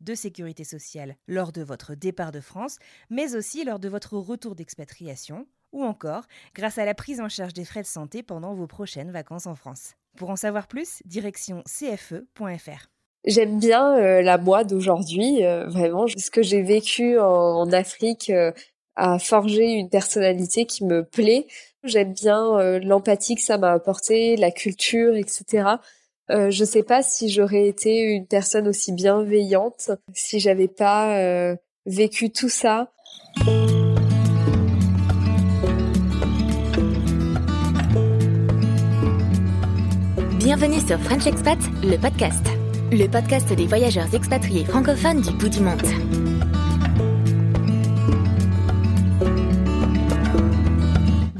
de sécurité sociale lors de votre départ de France, mais aussi lors de votre retour d'expatriation, ou encore grâce à la prise en charge des frais de santé pendant vos prochaines vacances en France. Pour en savoir plus, direction cfe.fr. J'aime bien euh, la moi d'aujourd'hui, euh, vraiment. Ce que j'ai vécu en, Afrique euh, a forgé une personnalité qui me plaît. J'aime bien l'empathie que ça m'a apporté, la culture, etc. Euh, je sais pas si j'aurais été une personne aussi bienveillante si j'avais pas euh, vécu tout ça. Bienvenue sur French Expat, le podcast. Le podcast des voyageurs expatriés francophones du bout du monde.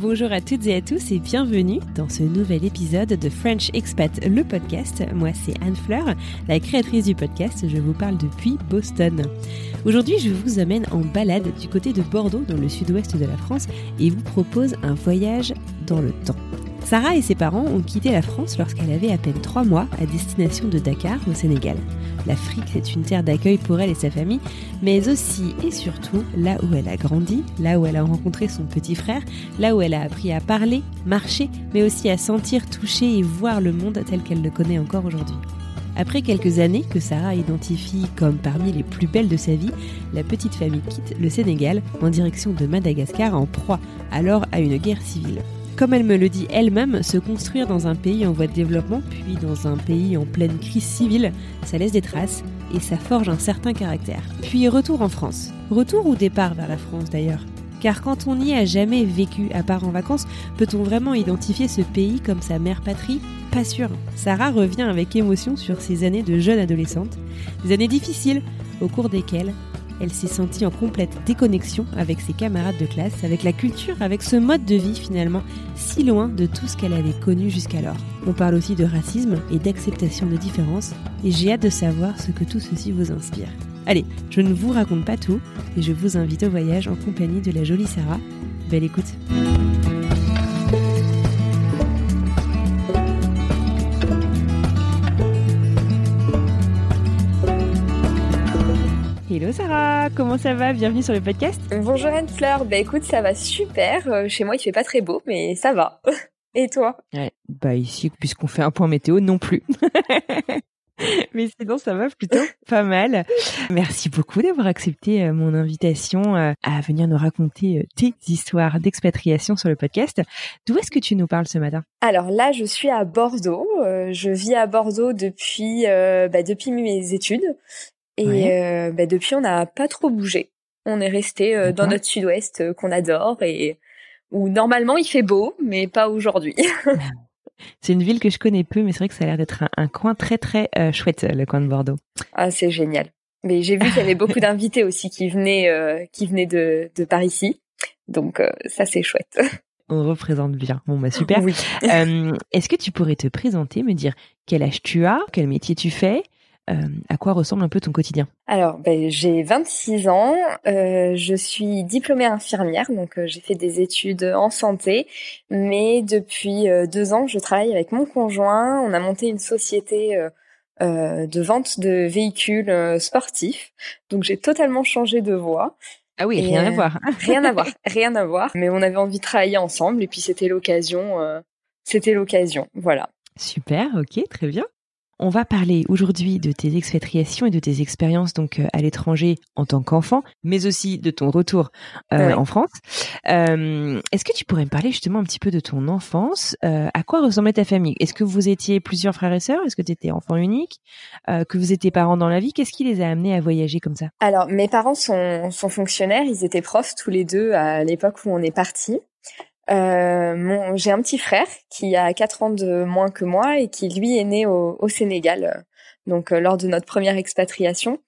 Bonjour à toutes et à tous et bienvenue dans ce nouvel épisode de French Expat, le podcast. Moi, c'est Anne Fleur, la créatrice du podcast. Je vous parle depuis Boston. Aujourd'hui, je vous amène en balade du côté de Bordeaux, dans le sud-ouest de la France, et vous propose un voyage dans le temps. Sarah et ses parents ont quitté la France lorsqu'elle avait à peine 3 mois à destination de Dakar au Sénégal. L'Afrique, c'est une terre d'accueil pour elle et sa famille, mais aussi et surtout là où elle a grandi, là où elle a rencontré son petit frère, là où elle a appris à parler, marcher, mais aussi à sentir, toucher et voir le monde tel qu'elle le connaît encore aujourd'hui. Après quelques années que Sarah identifie comme parmi les plus belles de sa vie, la petite famille quitte le Sénégal en direction de Madagascar en proie alors à une guerre civile. Comme elle me le dit elle-même, se construire dans un pays en voie de développement, puis dans un pays en pleine crise civile, ça laisse des traces et ça forge un certain caractère. Puis retour en France. Retour ou départ vers la France d'ailleurs car quand on n'y a jamais vécu à part en vacances, peut-on vraiment identifier ce pays comme sa mère patrie? Pas sûr. Sarah revient avec émotion sur ses années de jeune adolescente, des années difficiles au cours desquelles elle s'est sentie en complète déconnexion avec ses camarades de classe, avec la culture, avec ce mode de vie finalement si loin de tout ce qu'elle avait connu jusqu'alors. On parle aussi de racisme et d'acceptation de différences, et j'ai hâte de savoir ce que tout ceci vous inspire. Allez, je ne vous raconte pas tout, et je vous invite au voyage en compagnie de la jolie Sarah. Belle écoute Hello Sarah, comment ça va? Bienvenue sur le podcast. Bonjour Anne Fleur, bah écoute, ça va super. Euh, chez moi, il fait pas très beau, mais ça va. Et toi? Ouais, bah ici, puisqu'on fait un point météo, non plus. Mais sinon, ça va plutôt pas mal. Merci beaucoup d'avoir accepté euh, mon invitation euh, à venir nous raconter tes histoires d'expatriation sur le podcast. D'où est-ce que tu nous parles ce matin? Alors là, je suis à Bordeaux. Je vis à Bordeaux depuis euh, bah, depuis mes études. Et Ouais. euh, bah, depuis, on n'a pas trop bougé. On est resté euh, dans notre sud-ouest euh, qu'on adore et où normalement il fait beau, mais pas aujourd'hui. C'est une ville que je connais peu, mais c'est vrai que ça a l'air d'être un, un coin très très euh, chouette, le coin de Bordeaux. ah, c'est génial. Mais j'ai vu qu'il y avait beaucoup d'invités aussi qui venaient euh, qui venaient de de par ici. Donc euh, ça c'est chouette. On représente bien. Bon bah super. Oui. Est-ce que tu pourrais te présenter, me dire quel âge tu as, quel métier tu fais, euh, à quoi ressemble un peu ton quotidien Alors, ben, j'ai 26 ans, euh, je suis diplômée infirmière, donc euh, j'ai fait des études en santé, mais depuis deux ans, je travaille avec mon conjoint. On a monté une société de vente de véhicules sportifs, donc j'ai totalement changé de voie. Ah oui, rien à voir. Rien à voir, rien à voir. Mais on avait envie de travailler ensemble, et puis c'était l'occasion. c'était l'occasion, voilà. Super, ok, très bien. On va parler aujourd'hui de tes expatriations et de tes expériences donc euh, à l'étranger en tant qu'enfant, mais aussi de ton retour euh, en France. Euh, Est-ce que tu pourrais me parler justement un petit peu de ton enfance? Euh, À quoi ressemblait ta famille? Est-ce que vous étiez plusieurs frères et sœurs? Est-ce que tu étais enfant unique? Euh, Que vous étiez parents dans la vie? Qu'est-ce qui les a amenés à voyager comme ça? Alors, mes parents sont, sont fonctionnaires. Ils étaient profs tous les deux à l'époque où on est parti. Euh, j'ai un petit frère qui a 4 ans de moins que moi et qui lui est né au, au Sénégal, donc euh, lors de notre première expatriation.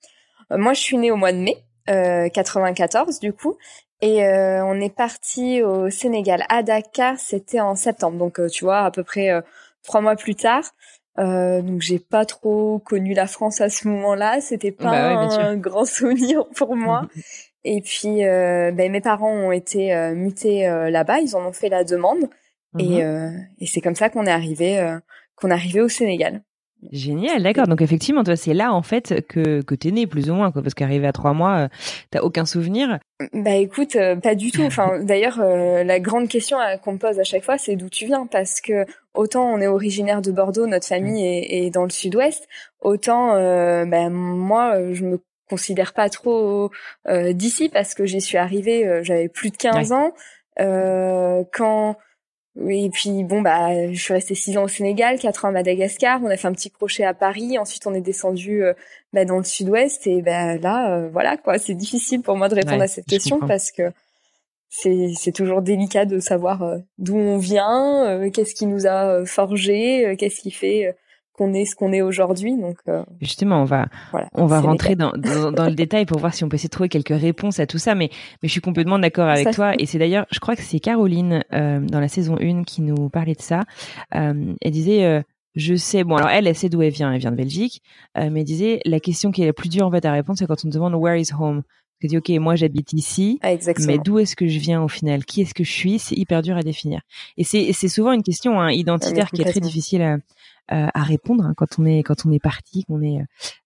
Euh, moi, je suis née au mois de mai 94 du coup, et on est parti au Sénégal à Dakar. C'était en septembre, donc tu vois à peu près trois mois plus tard. donc j'ai pas trop connu la France à ce moment-là. C'était pas bah un grand souvenir pour moi. Et puis, euh, ben, mes parents ont été euh, mutés euh, là-bas, ils en ont fait la demande, et, mhm. et c'est comme ça qu'on est arrivé, qu'on est arrivé au Sénégal. Génial, d'accord. Donc effectivement, toi, c'est là en fait que que t'es né plus ou moins, quoi, parce qu'arrivé à trois mois, t'as aucun souvenir. Bah écoute, pas du tout. Enfin, d'ailleurs, la grande question qu'on me pose à chaque fois, c'est d'où tu viens, parce que autant on est originaire de Bordeaux, notre famille est, est dans le Sud-Ouest, autant ben moi, je me considère pas trop euh, d'ici parce que j'y suis arrivée, euh, j'avais plus de 15 ans. Euh, quand et puis bon bah je suis restée six ans au Sénégal, quatre ans à Madagascar. On a fait un petit crochet à Paris. Ensuite on est descendu bah, dans le Sud-Ouest et ben là voilà quoi. C'est difficile pour moi de répondre à cette question parce que c'est c'est toujours délicat de savoir d'où on vient, qu'est-ce qui nous a forgé, qu'est-ce qui fait qu'on est ce qu'on est aujourd'hui. Donc euh, justement, on va on va rentrer dans, dans, le détail pour voir si on peut essayer de trouver quelques réponses à tout ça. Mais mais je suis complètement d'accord avec toi. Et c'est d'ailleurs, je crois que c'est Caroline euh, dans la saison 1 qui nous parlait de ça. Euh, elle disait je sais, bon alors elle, elle sait d'où elle vient, elle vient de Belgique, mais elle disait la question qui est la plus dure en fait à répondre, c'est quand on demande where is home? Tu dis ok, moi j'habite ici, ah, mais d'où est-ce que je viens au final? Qui est-ce que je suis? C'est hyper dur à définir. Et c'est c'est souvent une question hein, identitaire qui est très difficile à, euh, à répondre hein, quand on est quand on est parti, qu'on est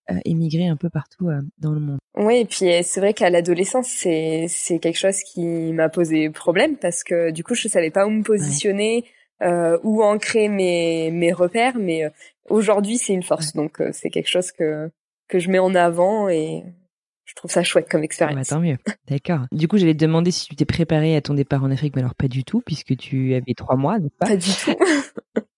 euh, émigré un peu partout euh, dans le monde. Oui, et puis c'est vrai qu'à l'adolescence, c'est c'est quelque chose qui m'a posé problème parce que du coup, je savais pas où me positionner, euh, où ancrer mes mes repères, mais aujourd'hui, c'est une force. Donc c'est quelque chose que que je mets en avant et je trouve ça chouette comme expérience. Bah, tant mieux. D'accord. Du coup, j'allais te demander si tu t'es préparé à ton départ en Afrique, mais alors pas du tout, puisque tu avais trois mois, pas? Pas du tout.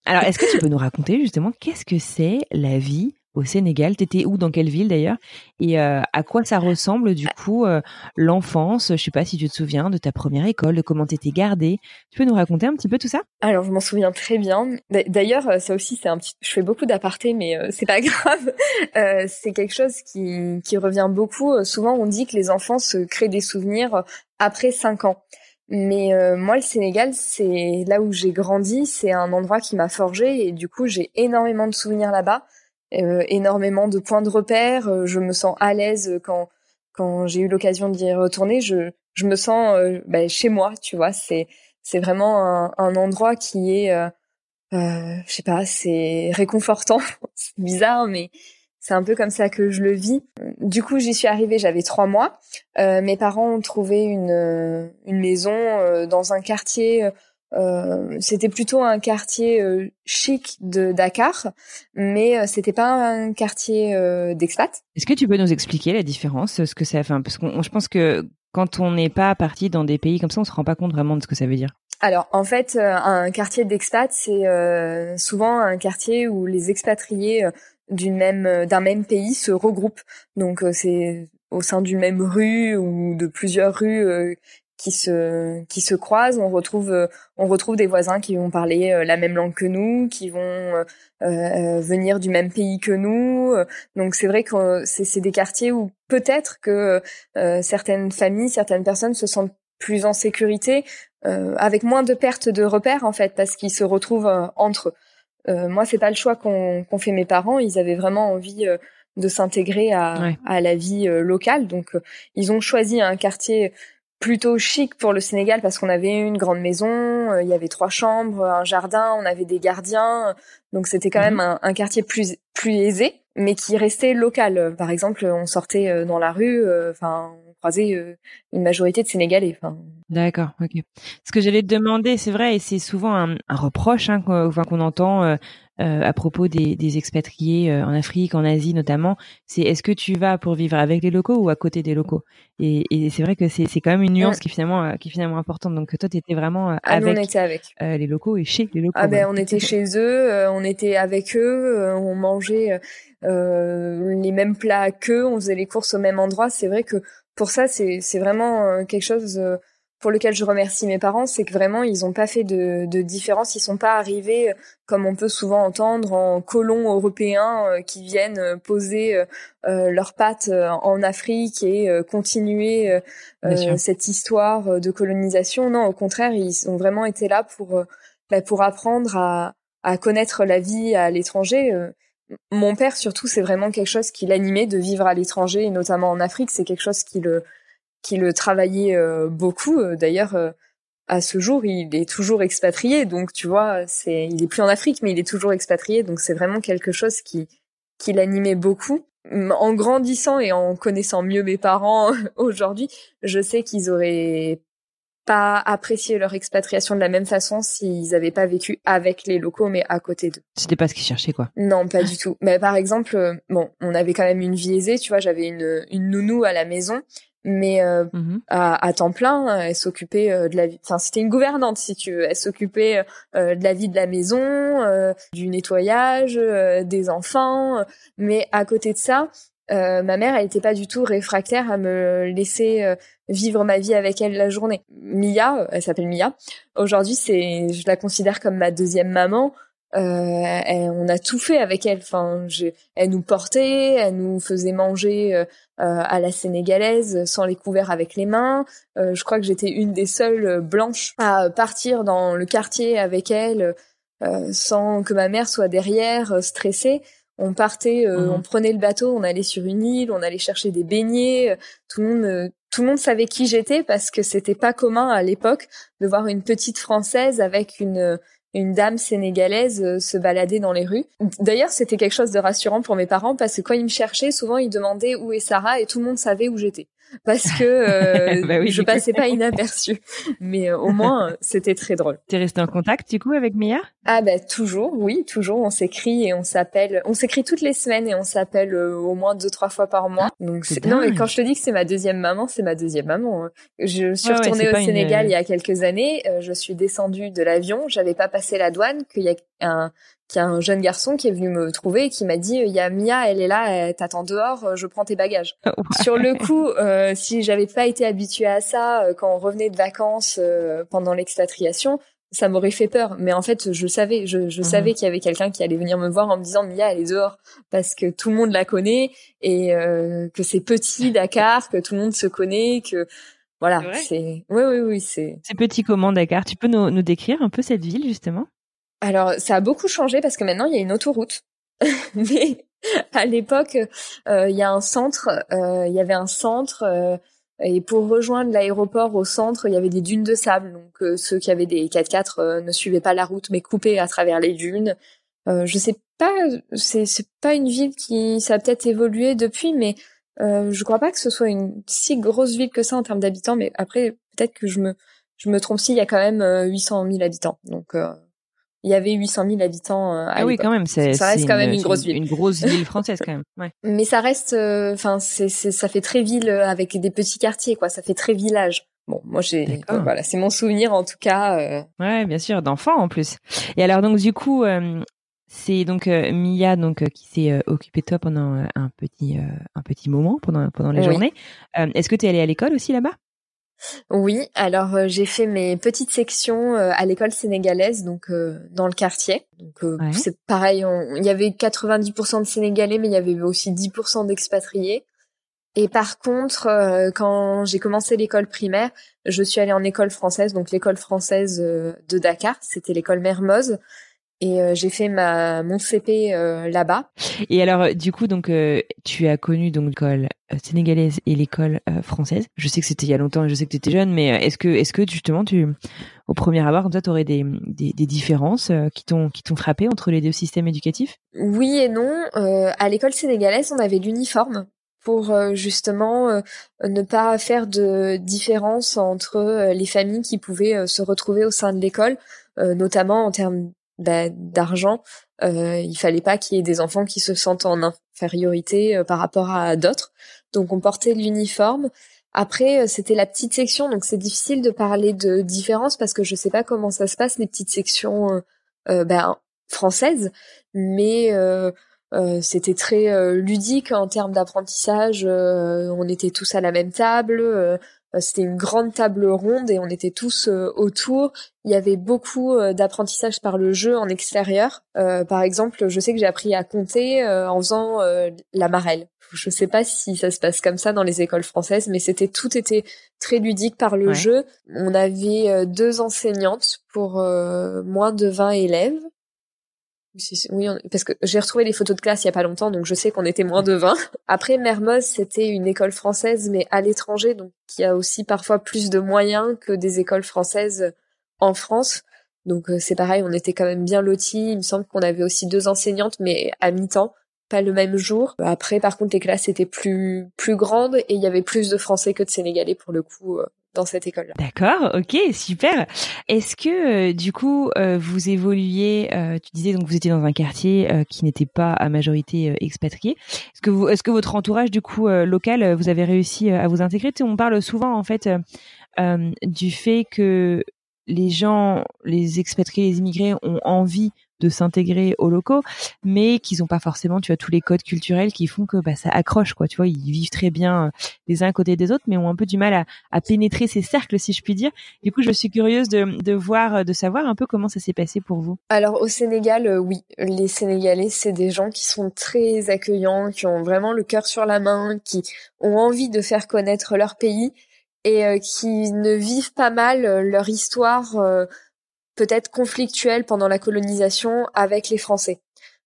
Alors, est-ce que tu peux nous raconter justement qu'est-ce que c'est la vie au Sénégal T'étais où Dans quelle ville d'ailleurs? Et euh, à quoi ça ressemble du coup euh, l'enfance? Je sais pas si tu te souviens de ta première école, de comment t'étais gardée. Tu peux nous raconter un petit peu tout ça? Alors, je m'en souviens très bien. D'ailleurs, euh, ça aussi, c'est un petit. Je fais beaucoup d'apartés, mais c'est pas grave. c'est quelque chose qui revient beaucoup. Souvent, on dit que les enfants se créent des souvenirs après cinq ans. Mais euh, moi, le Sénégal, c'est là où j'ai grandi, c'est un endroit qui m'a forgé et du coup, j'ai énormément de souvenirs là-bas, euh, énormément de points de repère. Euh, je me sens à l'aise quand quand j'ai eu l'occasion d'y retourner. Je je me sens bah, chez moi, tu vois. C'est c'est vraiment un, un, endroit qui est, je sais pas, c'est réconfortant. c'est bizarre, mais c'est un peu comme ça que je le vis. Du coup, j'y suis arrivée, j'avais trois mois. Euh, mes parents ont trouvé une, euh, une maison euh, dans un quartier. Euh, c'était plutôt un quartier chic de Dakar, mais c'était pas un quartier d'expat. Est-ce que tu peux nous expliquer la différence, ce que ça fait Parce que je pense que quand on n'est pas parti dans des pays comme ça, on se rend pas compte vraiment de ce que ça veut dire. Alors en fait, un quartier d'expat, c'est souvent un quartier où les expatriés d'une même euh, d'un même pays se regroupent. Donc euh, c'est au sein d'une même rue ou de plusieurs rues euh, qui se qui se croisent. On retrouve on retrouve des voisins qui vont parler la même langue que nous, qui vont venir du même pays que nous. Donc c'est vrai que c'est c'est des quartiers où peut-être que certaines familles, certaines personnes se sentent plus en sécurité, avec moins de pertes de repères en fait, parce qu'ils se retrouvent entre eux. Euh, moi, c'est pas le choix qu'ont fait mes parents. Ils avaient vraiment envie euh, de s'intégrer à, à, la vie euh, locale. Donc, euh, ils ont choisi un quartier plutôt chic pour le Sénégal parce qu'on avait une grande maison, il y avait trois chambres, un jardin, on avait des gardiens. Donc, c'était quand mhm. même un, un, quartier plus plus aisé, mais qui restait local. Par exemple, on sortait dans la rue, enfin, on croisait une majorité de Sénégalais. Enfin, D'accord, ok. Ce que j'allais te demander, c'est vrai, et c'est souvent un, reproche hein, qu'on entend euh, à propos des, des expatriés en Afrique, en Asie notamment, c'est est-ce que tu vas pour vivre avec les locaux ou à côté des locaux? Et, et c'est vrai que c'est quand même une nuance qui finalement qui est finalement importante. Donc toi, tu étais vraiment ah, avec, on était avec. les locaux et chez les locaux. Ah ben on était chez eux, on était avec eux, on mangeait les mêmes plats qu'eux, on faisait les courses au même endroit. C'est vrai que pour ça, c'est vraiment quelque chose pour lequel je remercie mes parents, c'est que vraiment ils n'ont pas fait de, de, différence, ils sont pas arrivés comme on peut souvent entendre en colons européens euh, qui viennent euh, poser euh, leurs pattes en Afrique et continuer cette histoire de colonisation. Non, au contraire, ils ont vraiment été là pour bah, pour apprendre à, à connaître la vie à l'étranger. Mon père surtout, c'est vraiment quelque chose qui l'animait de vivre à l'étranger et notamment en Afrique. C'est quelque chose qui le qui le travaillait euh, beaucoup. Euh, d'ailleurs, euh, à ce jour, il est toujours expatrié. Donc, tu vois, c'est, il est plus en Afrique, mais il est toujours expatrié. Donc, c'est vraiment quelque chose qui, qui l'animait beaucoup. En grandissant et en connaissant mieux mes parents aujourd'hui, je sais qu'ils auraient pas apprécié leur expatriation de la même façon s'ils n'avaient pas vécu avec les locaux, mais à côté d'eux. C'était pas ce qu'ils cherchaient, quoi. Non, pas du tout. Mais par exemple, bon, on avait quand même une vie aisée, tu vois, j'avais une, une nounou à la maison, mais euh, mmh à, à, temps plein, elle s'occupait euh, de la vie. Enfin, c'était une gouvernante, si tu veux. Elle s'occupait euh, de la vie de la maison, du nettoyage, des enfants. Mais à côté de ça, ma mère, elle n'était pas du tout réfractaire à me laisser vivre ma vie avec elle la journée. Mia, elle s'appelle Mia. Aujourd'hui, c'est, je la considère comme ma deuxième maman. Euh, on a tout fait avec elle. Enfin, elle nous portait, elle nous faisait manger euh, à la sénégalaise sans les couverts avec les mains. Euh, je crois que j'étais une des seules blanches à partir dans le quartier avec elle sans que ma mère soit derrière stressée. On partait, mmh on prenait le bateau, on allait sur une île, on allait chercher des beignets. Tout le monde, tout le monde savait qui j'étais parce que c'était pas commun à l'époque de voir une petite française avec une une dame sénégalaise euh, se balader dans les rues. D'ailleurs, c'était quelque chose de rassurant pour mes parents parce que quand ils me cherchaient, souvent ils demandaient où est Sarah et tout le monde savait où j'étais parce que euh, bah je passais pas inaperçu. Mais euh, au moins, c'était très drôle. T'es resté en contact du coup avec Mia? Ah bah toujours, oui, toujours. On s'écrit et on s'appelle. On s'écrit toutes les semaines et on s'appelle euh, au moins deux trois fois par mois. Ah, Donc non, mais quand je te dis que c'est ma deuxième maman, c'est ma deuxième maman. Hein. Je suis retournée au Sénégal il y a quelques années. je suis descendue de l'avion. J'avais pas passé la douane. Qu'il y a un qu'il y a un jeune garçon qui est venu me trouver et qui m'a dit il y a Mia, elle est là, elle t'attend dehors, euh, je prends tes bagages. Sur le coup, euh, si j'avais pas été habituée à ça euh, quand on revenait de vacances euh, pendant l'expatriation, ça m'aurait fait peur. Mais en fait, je savais, je, je mhm. savais qu'il y avait quelqu'un qui allait venir me voir en me disant Mia, elle est dehors parce que tout le monde la connaît et que c'est petit Dakar, que tout le monde se connaît, que voilà, c'est oui oui oui, c'est C'est petit comment Dakar? Tu peux nous, nous décrire un peu cette ville justement? Alors, ça a beaucoup changé parce que maintenant, il y a une autoroute. Mais à l'époque, euh, il y a un centre, euh, il y avait un centre, euh, et pour rejoindre l'aéroport au centre, il y avait des dunes de sable. Donc, ceux qui avaient des 4x4 ne suivaient pas la route, mais coupaient à travers les dunes. je sais pas, c'est c'est pas une ville qui, ça a peut-être évolué depuis, mais je crois pas que ce soit une si grosse ville que ça en termes d'habitants. Mais après, peut-être que je me je me trompe si, il y a quand même 800 000 habitants. Donc il y avait 800 000 habitants euh, à Ah oui, quand même, c'est ça reste quand même une grosse ville. Une grosse ville française quand même. Ouais. Mais ça reste, euh, enfin, c'est, ça fait très ville euh, avec des petits quartiers, quoi. Ça fait très village. Bon, moi j'ai, voilà, c'est mon souvenir en tout cas. Ouais, bien sûr, d'enfants en plus. Et alors donc du coup, c'est donc Mia donc qui s'est occupée de toi pendant un petit un petit moment pendant pendant la journée. Est-ce que tu es allée à l'école aussi là-bas? Oui, alors euh, j'ai fait mes petites sections euh, à l'école sénégalaise, donc euh, dans le quartier. Donc c'est pareil, il y avait 90% de Sénégalais, mais il y avait aussi 10% d'expatriés. Et par contre, quand j'ai commencé l'école primaire, je suis allée en école française, donc l'école française de Dakar, c'était l'école Mermoz. Et euh, j'ai fait ma mon CP euh, là-bas. Et alors euh, du coup donc tu as connu donc l'école sénégalaise et l'école française. Je sais que c'était il y a longtemps et je sais que tu étais jeune mais est-ce que est-ce que justement tu au premier abord toi tu aurais des, des, des différences qui t'ont qui t'ont frappé entre les deux systèmes éducatifs? Oui et non, à l'école sénégalaise, on avait l'uniforme pour justement ne pas faire de différence entre les familles qui pouvaient se retrouver au sein de l'école, notamment en termes bah, d'argent, euh, il fallait pas qu'il y ait des enfants qui se sentent en infériorité euh, par rapport à d'autres. Donc on portait l'uniforme. Après, euh, c'était la petite section, donc c'est difficile de parler de différence parce que je sais pas comment ça se passe les petites sections euh, ben, françaises, mais c'était très ludique en termes d'apprentissage. on était tous à la même table euh, c'était une grande table ronde et on était tous euh, autour. Il y avait beaucoup euh, d'apprentissage par le jeu en extérieur. par exemple, je sais que j'ai appris à compter en faisant la marelle. Je sais pas si ça se passe comme ça dans les écoles françaises, mais c'était tout était très ludique par le jeu. On avait deux enseignantes pour moins de 20 élèves oui, parce que j'ai retrouvé les photos de classe il y a pas longtemps, donc je sais qu'on était moins de 20. Après, Mermoz, c'était une école française, mais à l'étranger, donc qui a aussi parfois plus de moyens que des écoles françaises en France. Donc euh, c'est pareil, on était quand même bien lotis. Il me semble qu'on avait aussi deux enseignantes, mais à mi-temps, pas le même jour. Après, par contre, les classes étaient plus plus grandes et il y avait plus de Français que de Sénégalais pour le coup euh, dans cette école-là. D'accord, ok, super. Est-ce que euh, du coup euh, vous évoluiez euh, Tu disais donc vous étiez dans un quartier qui n'était pas à majorité expatrié. Est-ce que est-ce que votre entourage du coup local, vous avez réussi à vous intégrer? On parle souvent en fait du fait que les gens, les expatriés, les immigrés ont envie de s'intégrer aux locaux, mais qu'ils n'ont pas forcément, tu vois, tous les codes culturels qui font que bah, ça accroche, quoi. Tu vois, ils vivent très bien euh, les uns à côté des autres, mais ont un peu du mal à, à pénétrer ces cercles, si je puis dire. Du coup, je suis curieuse de, de voir, de savoir un peu comment ça s'est passé pour vous. Alors au Sénégal, euh, oui, les Sénégalais, c'est des gens qui sont très accueillants, qui ont vraiment le cœur sur la main, qui ont envie de faire connaître leur pays et euh, qui ne vivent pas mal leur histoire peut-être conflictuel pendant la colonisation avec les Français.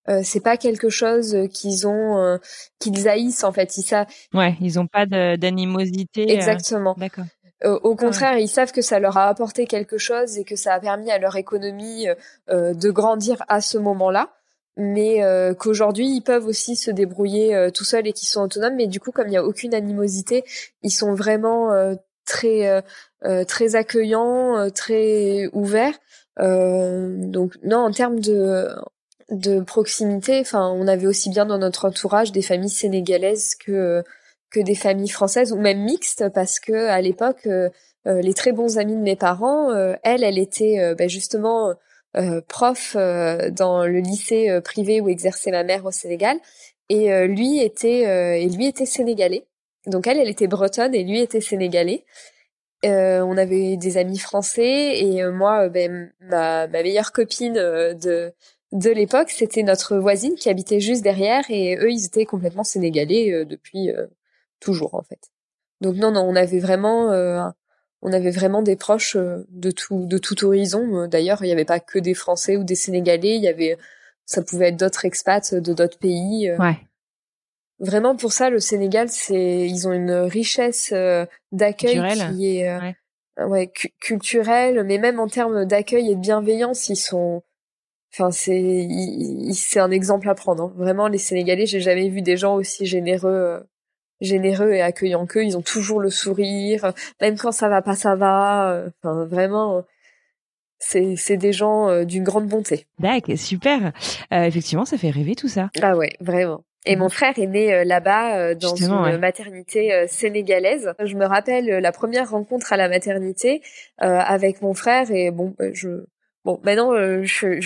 Euh, c'est pas quelque chose qu'ils ont euh, qu'ils haïssent en fait ils savent ouais ils ont pas d'animosité euh, exactement d'accord au contraire, ils savent que ça leur a apporté quelque chose et que ça a permis à leur économie de grandir à ce moment-là, mais qu'aujourd'hui ils peuvent aussi se débrouiller tout seuls et qu'ils sont autonomes. Mais du coup, comme il n'y a aucune animosité, ils sont vraiment très très accueillants, très ouverts. Euh, donc non, en termes de de proximité, enfin, on avait aussi bien dans notre entourage des familles sénégalaises que que des familles françaises ou même mixtes parce que à l'époque euh, euh, les très bons amis de mes parents, elle, elle était ben, justement prof dans le lycée privé où exerçait ma mère au Sénégal et lui était et lui était sénégalais. Donc elle, elle était bretonne et lui était sénégalais. Euh, on avait des amis français et euh, moi, euh, ben, ma, ma, meilleure copine de de l'époque, c'était notre voisine qui habitait juste derrière et eux, ils étaient complètement sénégalais depuis toujours en fait. Donc non, non, on avait vraiment, on avait vraiment des proches de tout de tout horizon. D'ailleurs, il n'y avait pas que des Français ou des Sénégalais, il y avait, ça pouvait être d'autres expats de d'autres pays. Ouais. Vraiment pour ça, le Sénégal, c'est ils ont une richesse euh, d'accueil qui est euh, ouais, culturelle, mais même en termes d'accueil et de bienveillance, ils sont Enfin, c'est c'est un exemple à prendre. Hein. Vraiment, les Sénégalais, j'ai jamais vu des gens aussi généreux, euh, généreux et accueillants qu'eux. Ils ont toujours le sourire, même quand ça va pas, ça va. Enfin, vraiment, c'est c'est des gens d'une grande bonté. D'accord, super. effectivement, ça fait rêver tout ça. Ah ouais, vraiment. Et mon frère est né euh, là-bas euh, dans une maternité euh, sénégalaise. Je me rappelle la première rencontre à la maternité avec mon frère et bon, je bon maintenant je,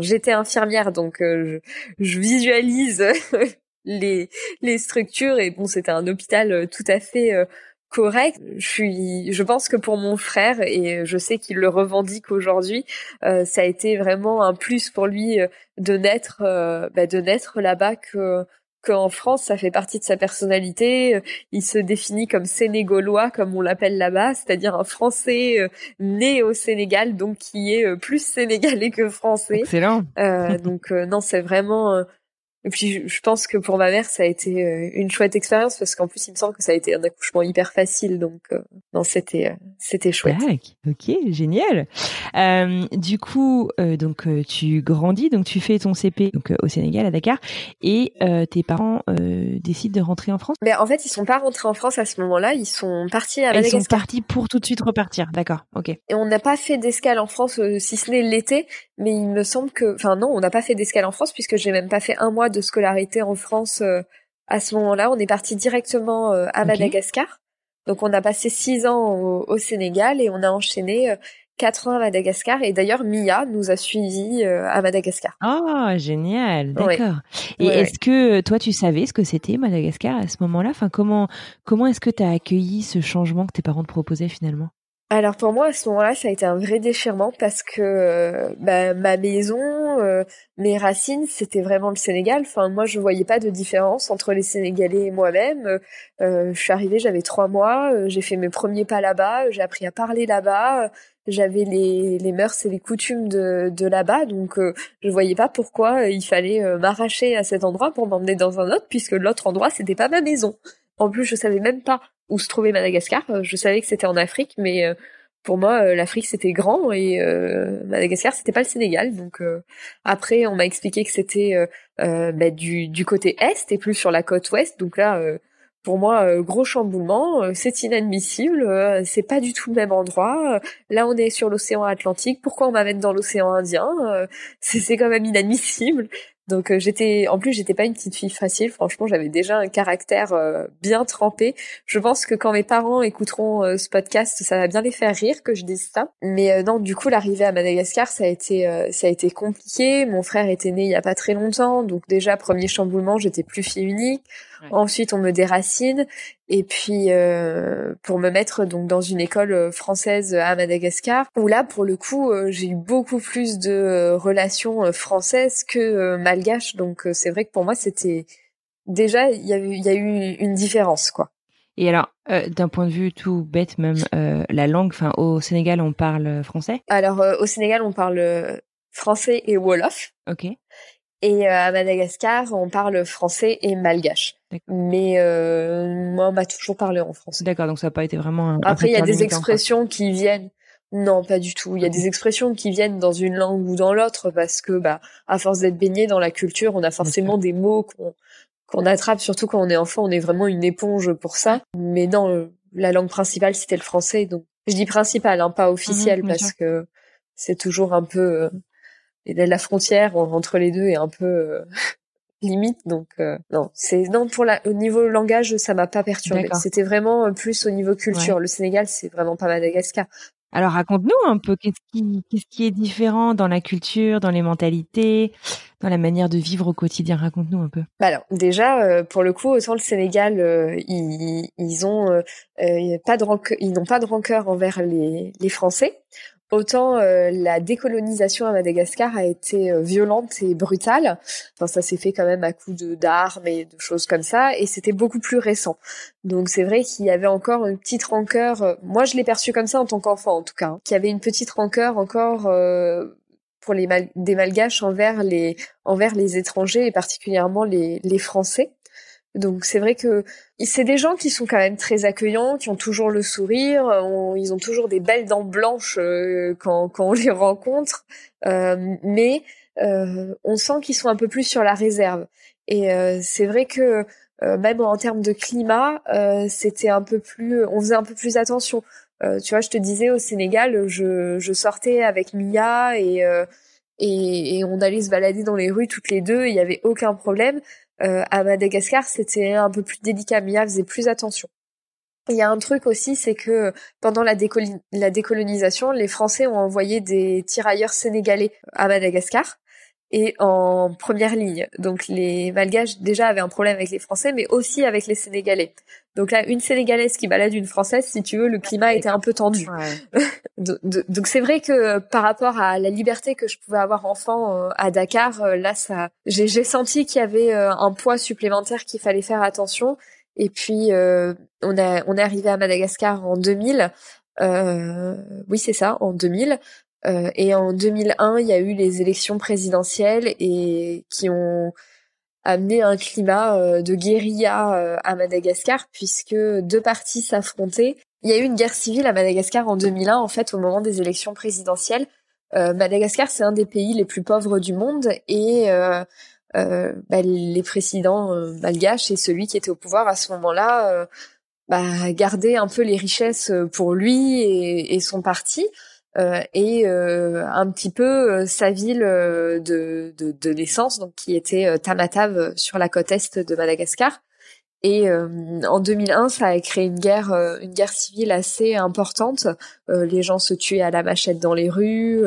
j'étais infirmière donc je, je visualise les les structures et bon c'était un hôpital tout à fait correct. Je suis, je pense que pour mon frère et je sais qu'il le revendique aujourd'hui, euh, ça a été vraiment un plus pour lui euh, de naître, euh, bah, de naître là-bas que qu'en France, ça fait partie de sa personnalité. Il se définit comme sénégalois, comme on l'appelle là-bas, c'est-à-dire un Français né au Sénégal, donc qui est plus sénégalais que français. Excellent. donc non, c'est vraiment et puis je pense que pour ma mère ça a été euh, une chouette expérience parce qu'en plus il me semble que ça a été un accouchement hyper facile donc euh, non c'était euh, c'était chouette. ok génial. Euh, du coup, donc tu grandis, donc tu fais ton CP donc au Sénégal à Dakar, et tes parents décident de rentrer en France? Mais en fait, ils sont pas rentrés en France à ce moment-là. Ils sont partis à Madagascar. Ils sont partis pour tout de suite repartir. D'accord. Ok. Et on n'a pas fait d'escale en France, si ce n'est l'été. Mais il me semble que, enfin non, on n'a pas fait d'escale en France puisque j'ai même pas fait un mois de scolarité en France à ce moment-là. On est parti directement à Madagascar. Donc on a passé six ans au, Sénégal et on a enchaîné euh, quatre ans à Madagascar. Et d'ailleurs, Mia nous a suivis euh, à Madagascar. Oh, génial, d'accord. Et est-ce que toi, tu savais ce que c'était Madagascar à ce moment-là? Enfin, comment comment est-ce que tu as accueilli ce changement que tes parents te proposaient finalement? Alors pour moi à ce moment-là, ça a été un vrai déchirement parce que euh, bah, ma maison, euh, mes racines, c'était vraiment le Sénégal. Enfin moi, je voyais pas de différence entre les Sénégalais et moi-même. Euh, je suis arrivée, j'avais trois mois, j'ai fait mes premiers pas là-bas, j'ai appris à parler là-bas, j'avais les, les mœurs et les coutumes de, de là-bas, donc je voyais pas pourquoi il fallait m'arracher à cet endroit pour m'emmener dans un autre, puisque l'autre endroit c'était pas ma maison. En plus, je savais même pas où se trouvait Madagascar. Euh, je savais que c'était en Afrique, mais euh, pour moi, euh, l'Afrique c'était grand et Madagascar c'était pas le Sénégal. Donc après, on m'a expliqué que c'était bah, du, du côté est et plus sur la côte ouest. Donc là, pour moi, gros chamboulement, c'est inadmissible. c'est pas du tout le même endroit. là, on est sur l'océan Atlantique. Pourquoi on m'amène dans l'océan Indien? C'est quand même inadmissible. Donc euh, j'étais, en plus j'étais pas une petite fille facile. Franchement, j'avais déjà un caractère euh, bien trempé. Je pense que quand mes parents écouteront euh, ce podcast, ça va bien les faire rire que je dise ça. Mais non, du coup, l'arrivée à Madagascar, ça a été, ça a été compliqué. Mon frère était né il y a pas très longtemps, donc déjà premier chamboulement, j'étais plus fille unique. Ensuite, on me déracine. Et puis euh, pour me mettre donc dans une école euh, française à Madagascar, où là pour le coup euh, j'ai eu beaucoup plus de relations françaises que malgaches. Donc c'est vrai que pour moi c'était déjà il y a eu, y a eu une différence quoi. Et alors, d'un point de vue tout bête, même la langue, enfin, au Sénégal, on parle français? Alors, au Sénégal, on parle français et wolof. Ok. Et à Madagascar, on parle français et malgache. Mais euh, moi, on m'a toujours parlé en français. D'accord, donc ça n'a pas été vraiment un. Après, il y a des expressions qui viennent. Non, pas du tout. Il y a des expressions qui viennent dans une langue ou dans l'autre parce que, bah, à force d'être baigné dans la culture, on a forcément des mots qu'on qu'on attrape. Surtout quand on est enfant, on est vraiment une éponge pour ça. Mais non, la langue principale c'était le français. Donc, je dis principal, hein, pas officiel, mhm, parce que c'est toujours un peu et la frontière entre les deux est un peu euh, limite donc euh, non c'est non pour la au niveau langage ça m'a pas perturbé c'était vraiment euh, plus au niveau culture. Le Sénégal c'est vraiment pas Madagascar. Alors raconte-nous un peu qu'est-ce qui qu'est-ce qui est différent dans la culture dans les mentalités dans la manière de vivre au quotidien? Raconte-nous un peu. Bah alors déjà euh, pour le coup autant le Sénégal ils, ils ont pas de ils n'ont pas de rancœur envers les les Français Autant euh, la décolonisation à Madagascar a été euh, violente et brutale. Enfin, ça s'est fait quand même à coups de d'armes et de choses comme ça, et c'était beaucoup plus récent. Donc c'est vrai qu'il y avait encore une petite rancœur. Euh, moi, je l'ai perçu comme ça en tant qu'enfant, en tout cas, hein, qu'il y avait une petite rancœur encore pour les des malgaches envers les envers les étrangers et particulièrement les les Français. Donc c'est vrai que c'est des gens qui sont quand même très accueillants, qui ont toujours le sourire, ils ont toujours des belles dents blanches euh, quand, quand on les rencontre, euh, mais euh, on sent qu'ils sont un peu plus sur la réserve. Et c'est vrai que même en termes de climat, c'était un peu plus, on faisait un peu plus attention. tu vois, je te disais au Sénégal, je, je sortais avec Mia et, et, et on allait se balader dans les rues toutes les deux, il y avait aucun problème. Euh, à Madagascar, c'était un peu plus délicat. Mia faisait plus attention. Il y a un truc aussi, c'est que pendant la, la, décolonisation, les Français ont envoyé des tirailleurs sénégalais à Madagascar et en première ligne. Donc les Malgaches déjà avaient un problème avec les Français, mais aussi avec les Sénégalais. Donc là, une Sénégalaise qui balade une Française, si tu veux, le climat était un peu tendu. Donc c'est vrai que par rapport à la liberté que je pouvais avoir enfant euh, à Dakar, euh, là, ça, j'ai senti qu'il y avait euh, un poids supplémentaire qu'il fallait faire attention. Et puis on a on est arrivé à Madagascar en 2000. oui, c'est ça, en 2000. Euh, et en 2001, il y a eu les élections présidentielles et qui ont amené un climat euh, de guérilla euh, à Madagascar puisque deux partis s'affrontaient. Il y a eu une guerre civile à Madagascar en 2001 en fait au moment des élections présidentielles Madagascar, c'est un des pays les plus pauvres du monde et bah, les présidents malgaches et celui qui était au pouvoir à ce moment-là bah, gardaient un peu les richesses pour lui et, et son parti. Euh, et euh, un petit peu euh, sa ville de, de, de, naissance, donc qui était Tamatave sur la côte est de Madagascar. Et en 2001, ça a créé une guerre, une guerre civile assez importante. les gens se tuaient à la machette dans les rues.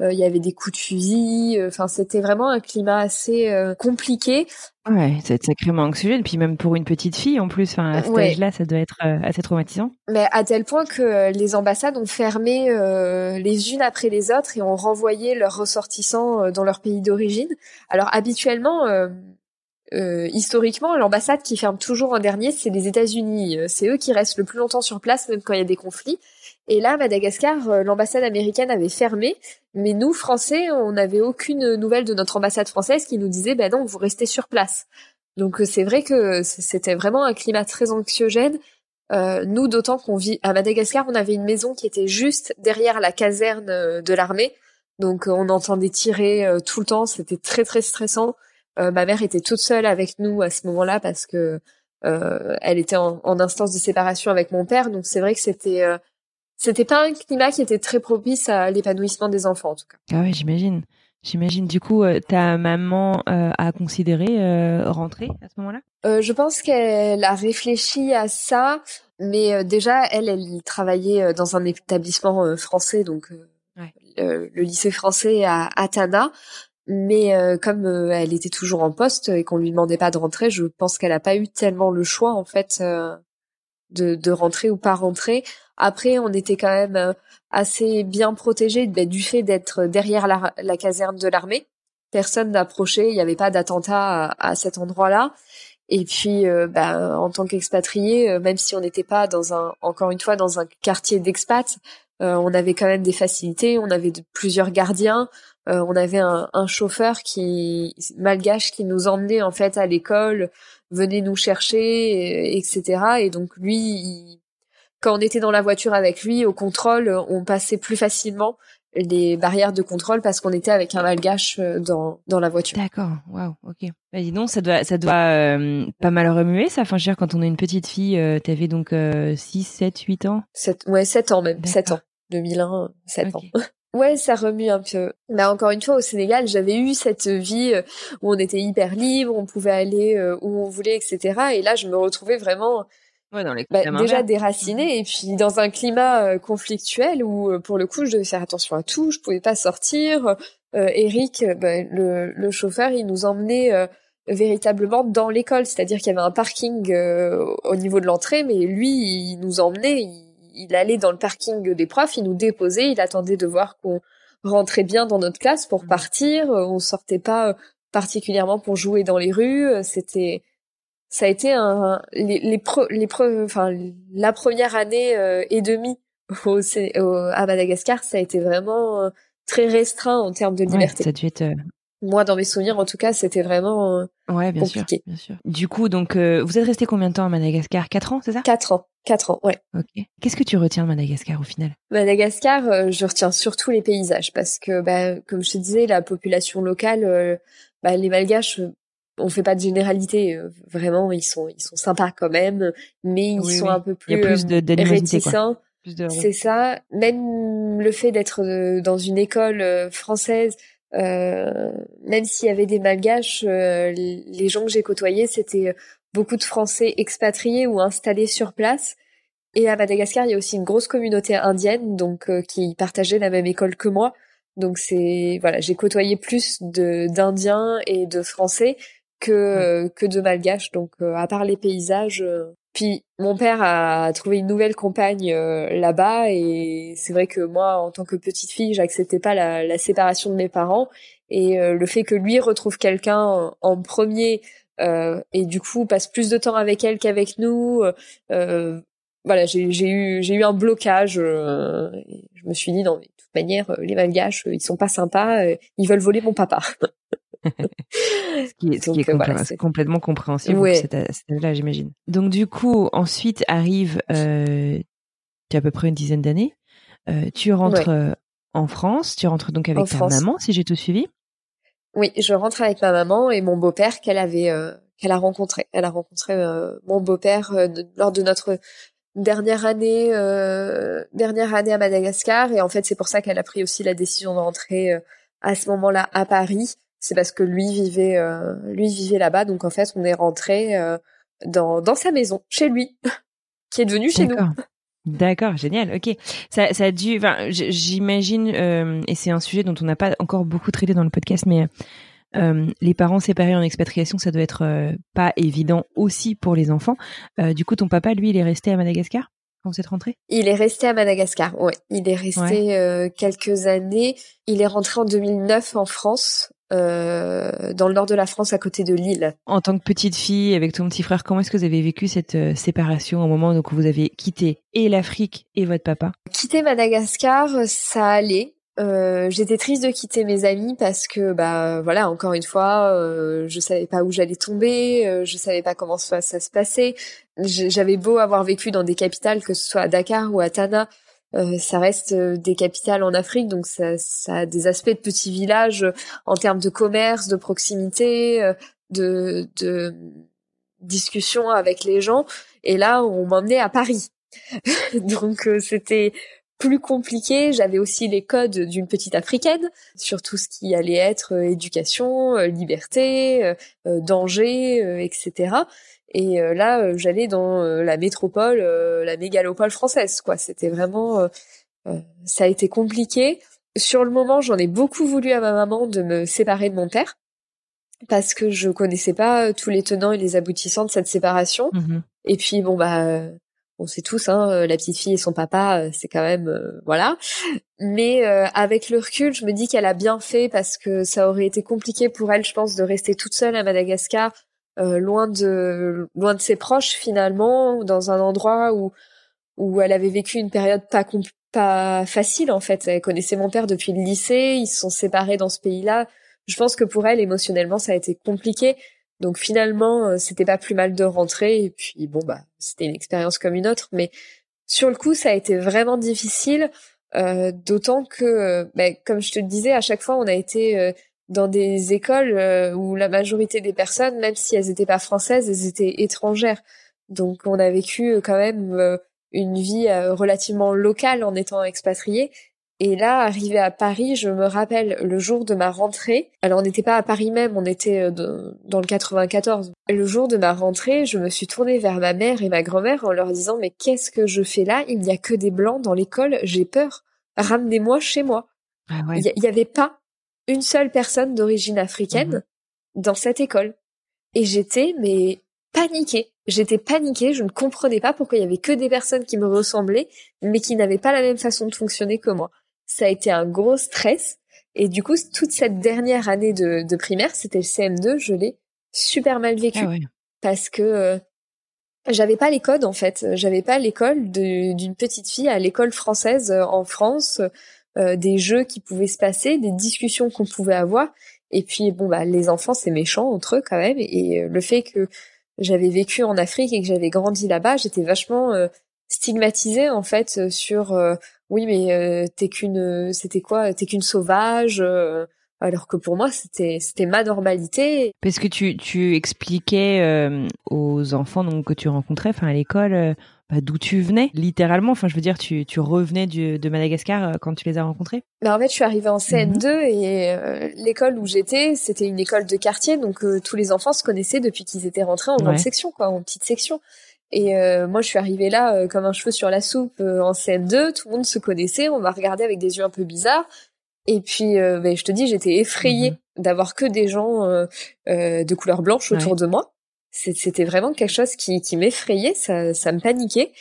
Il y avait des coups de fusil. Enfin, c'était vraiment un climat assez compliqué. Ouais, c'est sacrément anxiogène. Puis même pour une petite fille, en plus, enfin, à cet âge-là, ça doit être euh, assez traumatisant. Mais à tel point que euh, les ambassades ont fermé euh, les unes après les autres et ont renvoyé leurs ressortissants dans leur pays d'origine. Alors habituellement, historiquement, l'ambassade qui ferme toujours en dernier, c'est les États-Unis. C'est eux qui restent le plus longtemps sur place, même quand il y a des conflits. Et là, Madagascar, l'ambassade américaine avait fermé, mais nous, Français, on n'avait aucune nouvelle de notre ambassade française qui nous disait, ben non, vous restez sur place. Donc euh, c'est vrai que c'était vraiment un climat très anxiogène. Euh, nous, d'autant qu'on vit à Madagascar, on avait une maison qui était juste derrière la caserne euh, de l'armée. Donc on entendait tirer tout le temps, c'était très très stressant. ma mère était toute seule avec nous à ce moment-là parce que elle était en, instance de séparation avec mon père. Donc c'est vrai que c'était c'était pas un climat qui était très propice à l'épanouissement des enfants en tout cas. Ah ouais, j'imagine. J'imagine. Du coup, euh, ta maman euh, a considéré euh, rentrer à ce moment-là? Je pense qu'elle a réfléchi à ça, mais déjà, elle, elle travaillait dans un établissement français, donc le, lycée français à Atana. Mais comme elle était toujours en poste et qu'on lui demandait pas de rentrer, je pense qu'elle a pas eu tellement le choix en fait de, de rentrer ou pas rentrer. Après, on était quand même euh, assez bien protégés bah, du fait d'être derrière la, caserne de l'armée. Personne n'approchait, il n'y avait pas d'attentat à, cet endroit-là. Et puis, euh, bah, en tant qu'expatrié, euh, même si on n'était pas dans un, encore une fois, dans un quartier d'expat, on avait quand même des facilités. On avait plusieurs gardiens. on avait un, chauffeur qui malgache qui nous emmenait en fait à l'école, venait nous chercher, etc. Et donc lui, quand on était dans la voiture avec lui, au contrôle, on passait plus facilement les barrières de contrôle parce qu'on était avec un malgache euh, dans, dans la voiture. D'accord, waouh, ok. Bah dis donc, ça doit, ça doit euh, pas mal remuer ça. Enfin, je veux dire, quand on est une petite fille, euh, t'avais donc 6, 7, 8 ans? 7, Ouais, 7 ans même, 7 ans. 2001, 7 ans. Ouais, ça remue un peu. Bah encore une fois, au Sénégal, j'avais eu cette vie où on était hyper libre, on pouvait aller où on voulait, etc. Et là, je me retrouvais vraiment Ouais, dans les bah, déjà déraciné et puis dans un climat euh, conflictuel où euh, pour le coup je devais faire attention à tout, je pouvais pas sortir. Euh, Eric, bah, le, le, chauffeur, il nous emmenait véritablement dans l'école, c'est-à-dire qu'il y avait un parking au niveau de l'entrée, mais lui il nous emmenait, il, allait dans le parking des profs, il nous déposait, il attendait de voir qu'on rentrait bien dans notre classe pour mmh. partir, on sortait pas particulièrement pour jouer dans les rues, c'était ça a été un les les, les enfin la première année euh, et demie au, à Madagascar ça a été vraiment euh, très restreint en termes de liberté. ça a dû être euh, moi dans mes souvenirs en tout cas c'était vraiment ouais bien compliqué. sûr bien sûr. Du coup donc vous êtes resté combien de temps à Madagascar? Quatre ans c'est ça? Quatre ans quatre ans ouais. Ok. Qu'est-ce que tu retiens de Madagascar au final? Madagascar je retiens surtout les paysages parce que bah, comme je te disais la population locale bah, les Malgaches on fait pas de généralité euh, vraiment ils sont ils sont sympas quand même mais ils sont un peu plus, Il y a plus de, euh, réticents. C'est ça. Même le fait d'être euh, dans une école française même s'il y avait des malgaches les gens que j'ai côtoyés c'était beaucoup de français expatriés ou installés sur place. Et à Madagascar il y a aussi une grosse communauté indienne donc qui partageait la même école que moi. Donc c'est voilà j'ai côtoyé plus de d'indiens et de français que euh, que de malgache. Donc euh, à part les paysages. Euh, puis mon père a trouvé une nouvelle compagne là-bas et c'est vrai que moi en tant que petite fille j'acceptais pas la, la, séparation de mes parents et le fait que lui retrouve quelqu'un en premier et du coup passe plus de temps avec elle qu'avec nous voilà j'ai eu j'ai eu un blocage je me suis dit non mais de toute manière les malgaches ils sont pas sympas ils veulent voler mon papa ce qui est, complètement compréhensible ouais. cet âge-là, j'imagine. Donc du coup, ensuite arrive, euh, tu as à peu près une dizaine d'années, euh, tu rentres euh, en France. Tu rentres donc avec ta maman, si j'ai tout suivi. Oui, je rentre avec ma maman et mon beau-père qu'elle avait, qu'elle a rencontré. Elle a rencontré mon beau-père lors de notre dernière année, dernière année à Madagascar. Et en fait, c'est pour ça qu'elle a pris aussi la décision de rentrer à ce moment-là à Paris. C'est parce que lui vivait, lui vivait là-bas. Donc en fait, on est rentré dans dans sa maison, chez lui, qui est devenu chez nous. D'accord, génial. Ok, ça, ça a dû. Enfin, j'imagine, euh, et c'est un sujet dont on n'a pas encore beaucoup traité dans le podcast, mais euh, les parents séparés en expatriation, ça doit être euh, pas évident aussi pour les enfants. du coup, ton papa, lui, il est resté à Madagascar quand vous êtes rentré Il est resté à Madagascar. Ouais, il est resté quelques années. Il est rentré en 2009 en France euh, dans le nord de la France, à côté de Lille. En tant que petite fille, avec ton petit frère, comment est-ce que vous avez vécu cette euh, séparation au moment où vous avez quitté et l'Afrique et votre papa? Quitter Madagascar, ça allait. Euh, j'étais triste de quitter mes amis parce que bah voilà encore une fois euh, je savais pas où j'allais tomber euh, je savais pas comment ça, ça se passait j'avais beau avoir vécu dans des capitales que ce soit à Dakar ou à Tana euh, ça reste euh, des capitales en Afrique, donc ça, ça, a des aspects de petits villages euh, en termes de commerce, de proximité, de, de discussion avec les gens. Et là, on m'emmenait à Paris. donc c'était plus compliqué. J'avais aussi les codes d'une petite africaine sur tout ce qui allait être éducation, liberté, danger, etc. Et euh, là, euh, j'allais dans euh, la métropole, la mégalopole française, quoi. C'était vraiment, ça a été compliqué. Sur le moment, j'en ai beaucoup voulu à ma maman de me séparer de mon père parce que je connaissais pas tous les tenants et les aboutissants de cette séparation. Mmh et puis bon bah on sait tous, hein, la petite fille et son papa, c'est quand même voilà. Mais avec le recul, je me dis qu'elle a bien fait parce que ça aurait été compliqué pour elle, je pense, de rester toute seule à Madagascar euh, loin de loin de ses proches finalement, dans un endroit où où elle avait vécu une période pas pas facile en fait. Elle connaissait mon père depuis le lycée, ils se sont séparés dans ce pays-là. Je pense que pour elle émotionnellement ça a été compliqué. Donc finalement euh, c'était pas plus mal de rentrer et puis bon bah c'était une expérience comme une autre, mais sur le coup ça a été vraiment difficile. Euh, d'autant que, bah, comme je te le disais, à chaque fois on a été dans des écoles euh, où la majorité des personnes, même si elles n'étaient pas françaises, elles étaient étrangères. Donc on a vécu euh, quand même euh, une vie relativement locale en étant expatrié. Et là, arrivé à Paris, je me rappelle le jour de ma rentrée. Alors on n'était pas à Paris même, on était dans le 94. Le jour de ma rentrée, je me suis tournée vers ma mère et ma grand-mère en leur disant mais qu'est-ce que je fais là? Il n'y a que des blancs dans l'école, j'ai peur. Ramenez-moi chez moi. Ah Il n'y avait pas une seule personne d'origine africaine mhm. dans cette école. Et j'étais, mais paniquée. J'étais paniquée, je ne comprenais pas pourquoi il y avait que des personnes qui me ressemblaient, mais qui n'avaient pas la même façon de fonctionner que moi. Ça a été un gros stress. Et du coup, toute cette dernière année de, primaire, c'était le CM2, je l'ai super mal vécu. Ah Parce que euh, j'avais pas les codes, en fait. J'avais pas l'école d'une petite fille à l'école française euh, en France. Euh, des jeux qui pouvaient se passer, des discussions qu'on pouvait avoir. Et puis bon bah les enfants c'est méchant entre eux quand même. Et euh, le fait que j'avais vécu en Afrique et que j'avais grandi là-bas, j'étais vachement euh, stigmatisée en fait sur oui mais t'es qu'une c'était quoi t'es qu'une sauvage alors que pour moi c'était c'était ma normalité parce que tu tu expliquais aux enfants donc que tu rencontrais enfin à l'école bah, d'où tu venais, littéralement. Enfin, je veux dire, tu, tu revenais du, de Madagascar euh, quand tu les as rencontrés? Bah, En fait, je suis arrivée en CN2 mhm. et euh, l'école où j'étais, c'était une école de quartier, donc euh, tous les enfants se connaissaient depuis qu'ils étaient rentrés en grande section, quoi, en petite section. Et moi, je suis arrivée là comme un cheveu sur la soupe en CM2. Tout le monde se connaissait, on m'a regardé avec des yeux un peu bizarres. Et puis, bah, je te dis, j'étais effrayée mhm. d'avoir que des gens de couleur blanche autour de moi c'était vraiment quelque chose qui, qui m'effrayait, ça, ça me paniquait.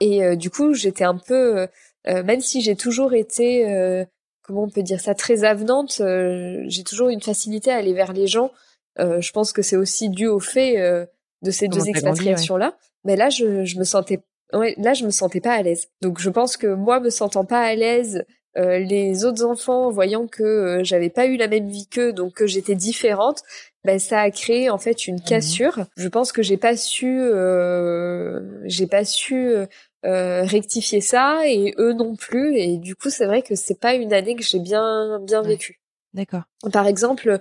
Et euh, du coup, j'étais un peu, euh, euh, même si j'ai toujours été, comment on peut dire ça, très avenante, j'ai toujours une facilité à aller vers les gens. je pense que c'est aussi dû au fait de ces deux expatriations-là. Mais là, je, je me sentais, ouais, là, je me sentais pas à l'aise. Donc, je pense que moi, me sentant pas à l'aise les autres enfants, voyant que j'avais pas eu la même vie qu'eux, donc que j'étais différente, ben ça a créé en fait une mmh cassure. Je pense que j'ai pas su, j'ai pas su rectifier ça et eux non plus. Et du coup, c'est vrai que c'est pas une année que j'ai bien bien vécue. D'accord. Par exemple,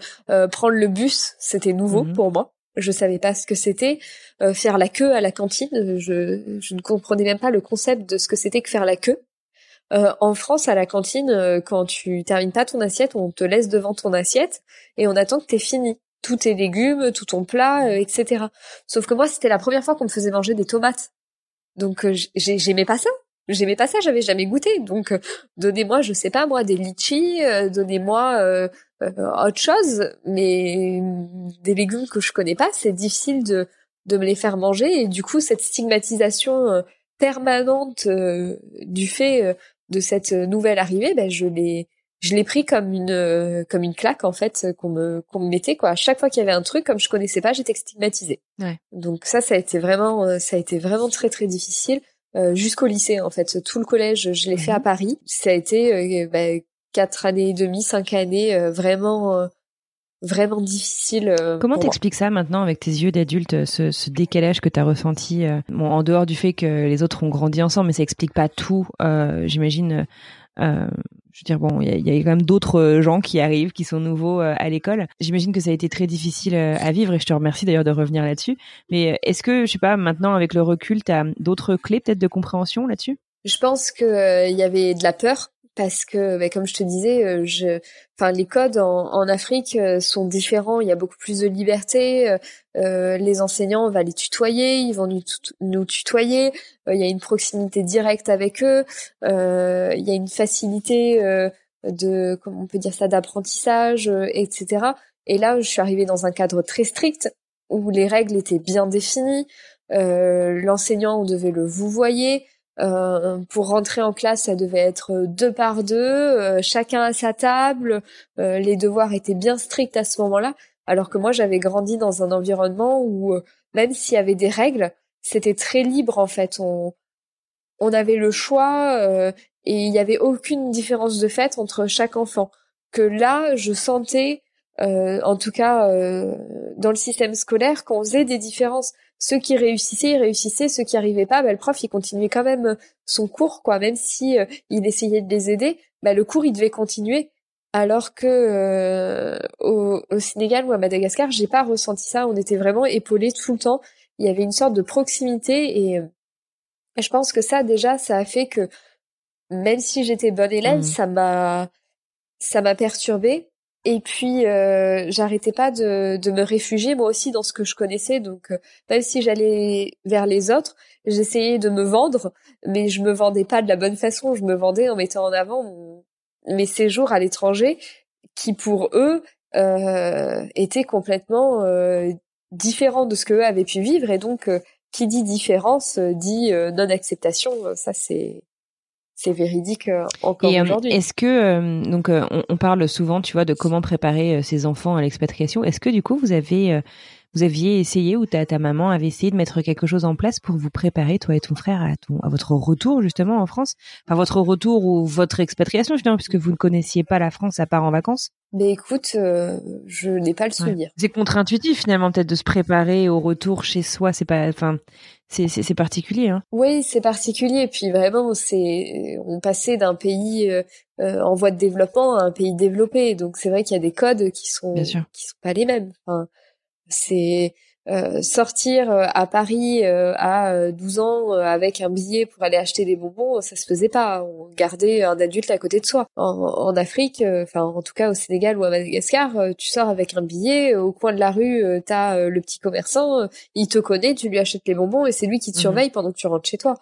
prendre le bus, c'était nouveau mmh pour moi. Je savais pas ce que c'était. Euh, faire la queue à la cantine, je, je ne comprenais même pas le concept de ce que c'était que faire la queue. Euh, en France, à la cantine, euh, quand tu termines pas ton assiette, on te laisse devant ton assiette et on attend que t'aies fini. Tous tes légumes, tout ton plat, etc. Sauf que moi, c'était la première fois qu'on me faisait manger des tomates. Donc, j'aimais pas ça j'aimais pas ça, j'avais jamais goûté. Donc donnez-moi, je sais pas moi, des litchis, donnez-moi euh, autre chose, mais des légumes que je connais pas, c'est difficile de, de me les faire manger. Et du coup, cette stigmatisation euh, permanente euh, du fait de cette nouvelle arrivée, ben, je l'ai je l'ai pris comme une comme une claque en fait qu'on me qu'on me mettait quoi. À chaque fois qu'il y avait un truc comme je connaissais pas, j'étais stigmatisée. Ouais. Donc ça ça a été vraiment ça a été vraiment très très difficile jusqu'au lycée en fait. Tout le collège, je l'ai fait à. Paris. Ça a été ben, quatre années et demie, cinq années euh, vraiment euh, vraiment difficile. Euh, Comment t'expliques ça maintenant avec tes yeux d'adulte, ce, ce, décalage que t'as ressenti bon, En dehors du fait que les autres ont grandi ensemble, mais ça explique pas tout. J'imagine. Je veux dire, bon, il y, a, quand même d'autres gens qui arrivent, qui sont nouveaux à l'école. J'imagine que ça a été très difficile à vivre et je te remercie d'ailleurs de revenir là-dessus. Mais est-ce que, je sais pas, maintenant avec le recul, tu as d'autres clés peut-être de compréhension là-dessus? Je pense qu'il y avait de la peur parce que, bah, comme je te disais, euh, enfin, les codes en, Afrique euh, sont différents. Il y a beaucoup plus de liberté. Euh, les enseignants, vont les tutoyer, ils vont nous, tutoyer. il y a une proximité directe avec eux. il y a une facilité de, comment on peut dire ça, d'apprentissage, etc. Et là, je suis arrivée dans un cadre très strict où les règles étaient bien définies. L'enseignant, on devait le vous voyez. Euh, pour rentrer en classe, ça devait être deux par deux, euh, chacun à sa table. Euh, les devoirs étaient bien stricts à ce moment-là, alors que moi j'avais grandi dans un environnement où même s'il y avait des règles, c'était très libre en fait. On on avait le choix et il n'y avait aucune différence de fait entre chaque enfant. Que là, je sentais, en tout cas dans le système scolaire, qu'on faisait des différences ceux qui réussissaient, ils réussissaient, ceux qui arrivaient pas, bah, le prof, il continuait quand même euh, son cours, quoi, même si euh, il essayait de les aider, bah, le cours, il devait continuer. Alors que euh, au, Sénégal ou à Madagascar, j'ai pas ressenti ça. On était vraiment épaulés tout le temps. Il y avait une sorte de proximité et, je pense que ça, déjà, ça a fait que même si j'étais bonne élève, mmh. ça m'a ça m'a perturbée et puis, euh, j'arrêtais pas de, de, me réfugier moi aussi dans ce que je connaissais. Donc, euh, même si j'allais vers les autres, j'essayais de me vendre, mais je me vendais pas de la bonne façon. Je me vendais en mettant en avant mes séjours à l'étranger, qui pour eux euh, étaient complètement euh, différents de ce qu'eux avaient pu vivre. Et donc, euh, qui dit différence dit non acceptation. Ça, c'est c'est véridique euh, encore euh, aujourd'hui. Est-ce que euh, donc on, on, parle souvent, tu vois, de comment préparer ses enfants à l'expatriation. Est-ce que du coup vous avez vous aviez essayé ou ta, ta maman avait essayé de mettre quelque chose en place pour vous préparer, toi et ton frère, à, ton, à votre retour justement en France? Enfin, votre retour ou votre expatriation justement, puisque vous ne connaissiez pas la France à part en vacances? Mais écoute, euh, je n'ai pas le souvenir. C'est contre-intuitif finalement peut-être de se préparer au retour chez soi. C'est pas, enfin, c'est c'est particulier. Hein oui, c'est particulier. Puis vraiment, c'est on passait d'un pays euh, euh, en voie de développement à un pays développé. Donc c'est vrai qu'il y a des codes qui sont qui sont pas les mêmes. Enfin, c'est euh, sortir euh, à Paris euh, à 12 ans avec un billet pour aller acheter des bonbons, ça se faisait pas. On gardait un adulte à côté de soi. En, Afrique, enfin en tout cas au Sénégal ou à Madagascar, tu sors avec un billet au coin de la rue, t'as le petit commerçant, il te connaît, tu lui achètes les bonbons et c'est lui qui te mmh surveille pendant que tu rentres chez toi.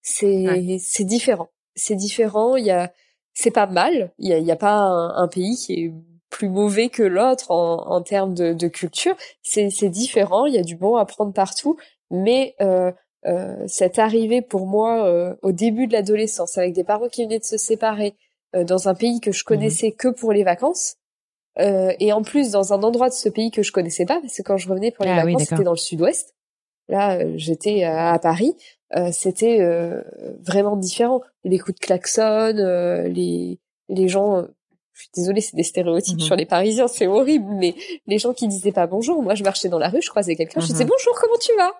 C'est c'est différent. C'est différent. Il y a c'est pas mal. Il y a, y a pas un, un pays qui est plus mauvais que l'autre en, en termes de, de culture. C'est différent, il y a du bon à prendre partout, mais euh, euh, cette arrivée pour moi euh, au début de l'adolescence, avec des parents qui venaient de se séparer euh, dans un pays que je mmh connaissais que pour les vacances, euh, et en plus dans un endroit de ce pays que je connaissais pas, parce que quand je revenais pour les ah vacances, c'était dans le sud-ouest. Là, j'étais à Paris. c'était vraiment différent. Les coups de klaxon, les les gens je suis désolée, c'est des stéréotypes mhm. sur les Parisiens, c'est horrible, mais les gens qui disaient pas bonjour, moi je marchais dans la rue, je croisais quelqu'un, je disais mhm. bonjour, comment tu vas?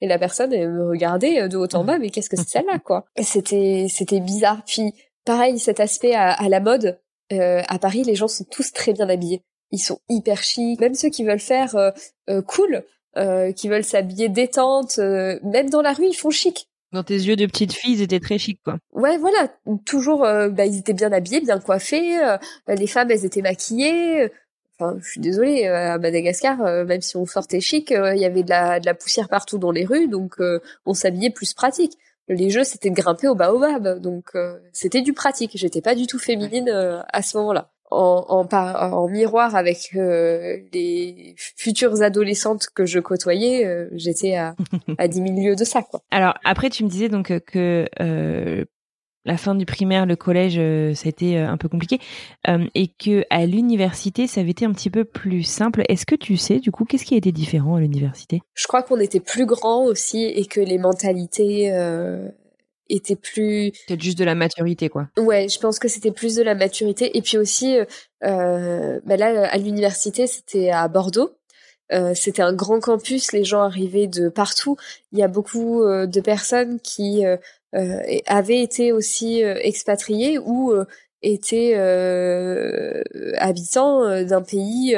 Et la personne elle me regardait euh, de haut en bas, mais qu'est-ce que c'est celle-là quoi? C'était c'était bizarre. Puis pareil, cet aspect à, la mode euh, à Paris, les gens sont tous très bien habillés, ils sont hyper chics, même ceux qui veulent faire euh, cool, qui veulent s'habiller détente, même dans la rue ils font chic. Dans tes yeux de petite fille, ils étaient très chics, quoi. Ouais, voilà. Toujours, euh, bah, ils étaient bien habillés, bien coiffés. Euh, les femmes, elles étaient maquillées. Enfin, je suis désolée, euh, à Madagascar, même si on sortait chic, il y avait de la, de la poussière partout dans les rues, donc on s'habillait plus pratique. Les jeux, c'était de grimper au baobab, donc c'était du pratique. J'étais pas du tout féminine à ce moment-là en, en, en miroir avec euh, les futures adolescentes que je côtoyais, euh, j'étais à, à 10 000 lieues de ça. Quoi. Alors après, tu me disais donc que euh, la fin du primaire, le collège, ça a été un peu compliqué, et que à l'université, ça avait été un petit peu plus simple. Est-ce que tu sais du coup qu'est-ce qui a été différent à l'université? Je crois qu'on était plus grand aussi et que les mentalités était plus peut juste de la maturité quoi. Ouais je pense que c'était plus de la maturité. Et puis aussi euh, euh bah là à l'université c'était à Bordeaux. Euh, c'était un grand campus les gens arrivaient de partout. Il y a beaucoup euh, de personnes qui euh, avaient été aussi expatriées ou étaient habitants d'un pays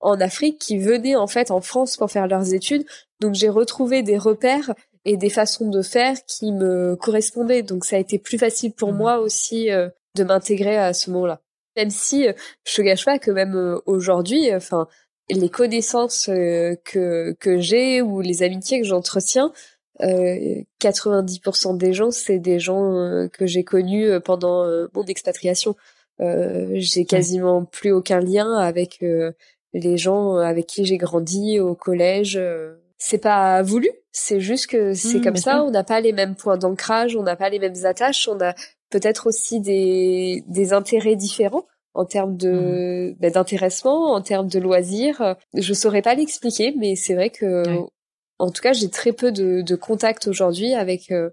en Afrique qui venaient en fait en France pour faire leurs études. Donc j'ai retrouvé des repères et des façons de faire qui me correspondaient. Donc ça a été plus facile pour mmh. moi aussi euh, de m'intégrer à ce moment-là. Même si euh, je te gâche pas que même euh, aujourd'hui, enfin les connaissances que que j'ai ou les amitiés que j'entretiens, 90% des gens c'est des gens que j'ai connus pendant mon expatriation. j'ai quasiment plus aucun lien avec les gens avec qui j'ai grandi au collège c'est pas voulu, c'est juste que c'est mmh, comme ça, on n'a pas les mêmes points d'ancrage, on n'a pas les mêmes attaches, on a peut-être aussi des, des intérêts différents en termes de mmh. bah, d'intéressement, en termes de loisirs. Je saurais pas l'expliquer, mais c'est vrai que en tout cas, j'ai très peu de, de contact aujourd'hui avec euh,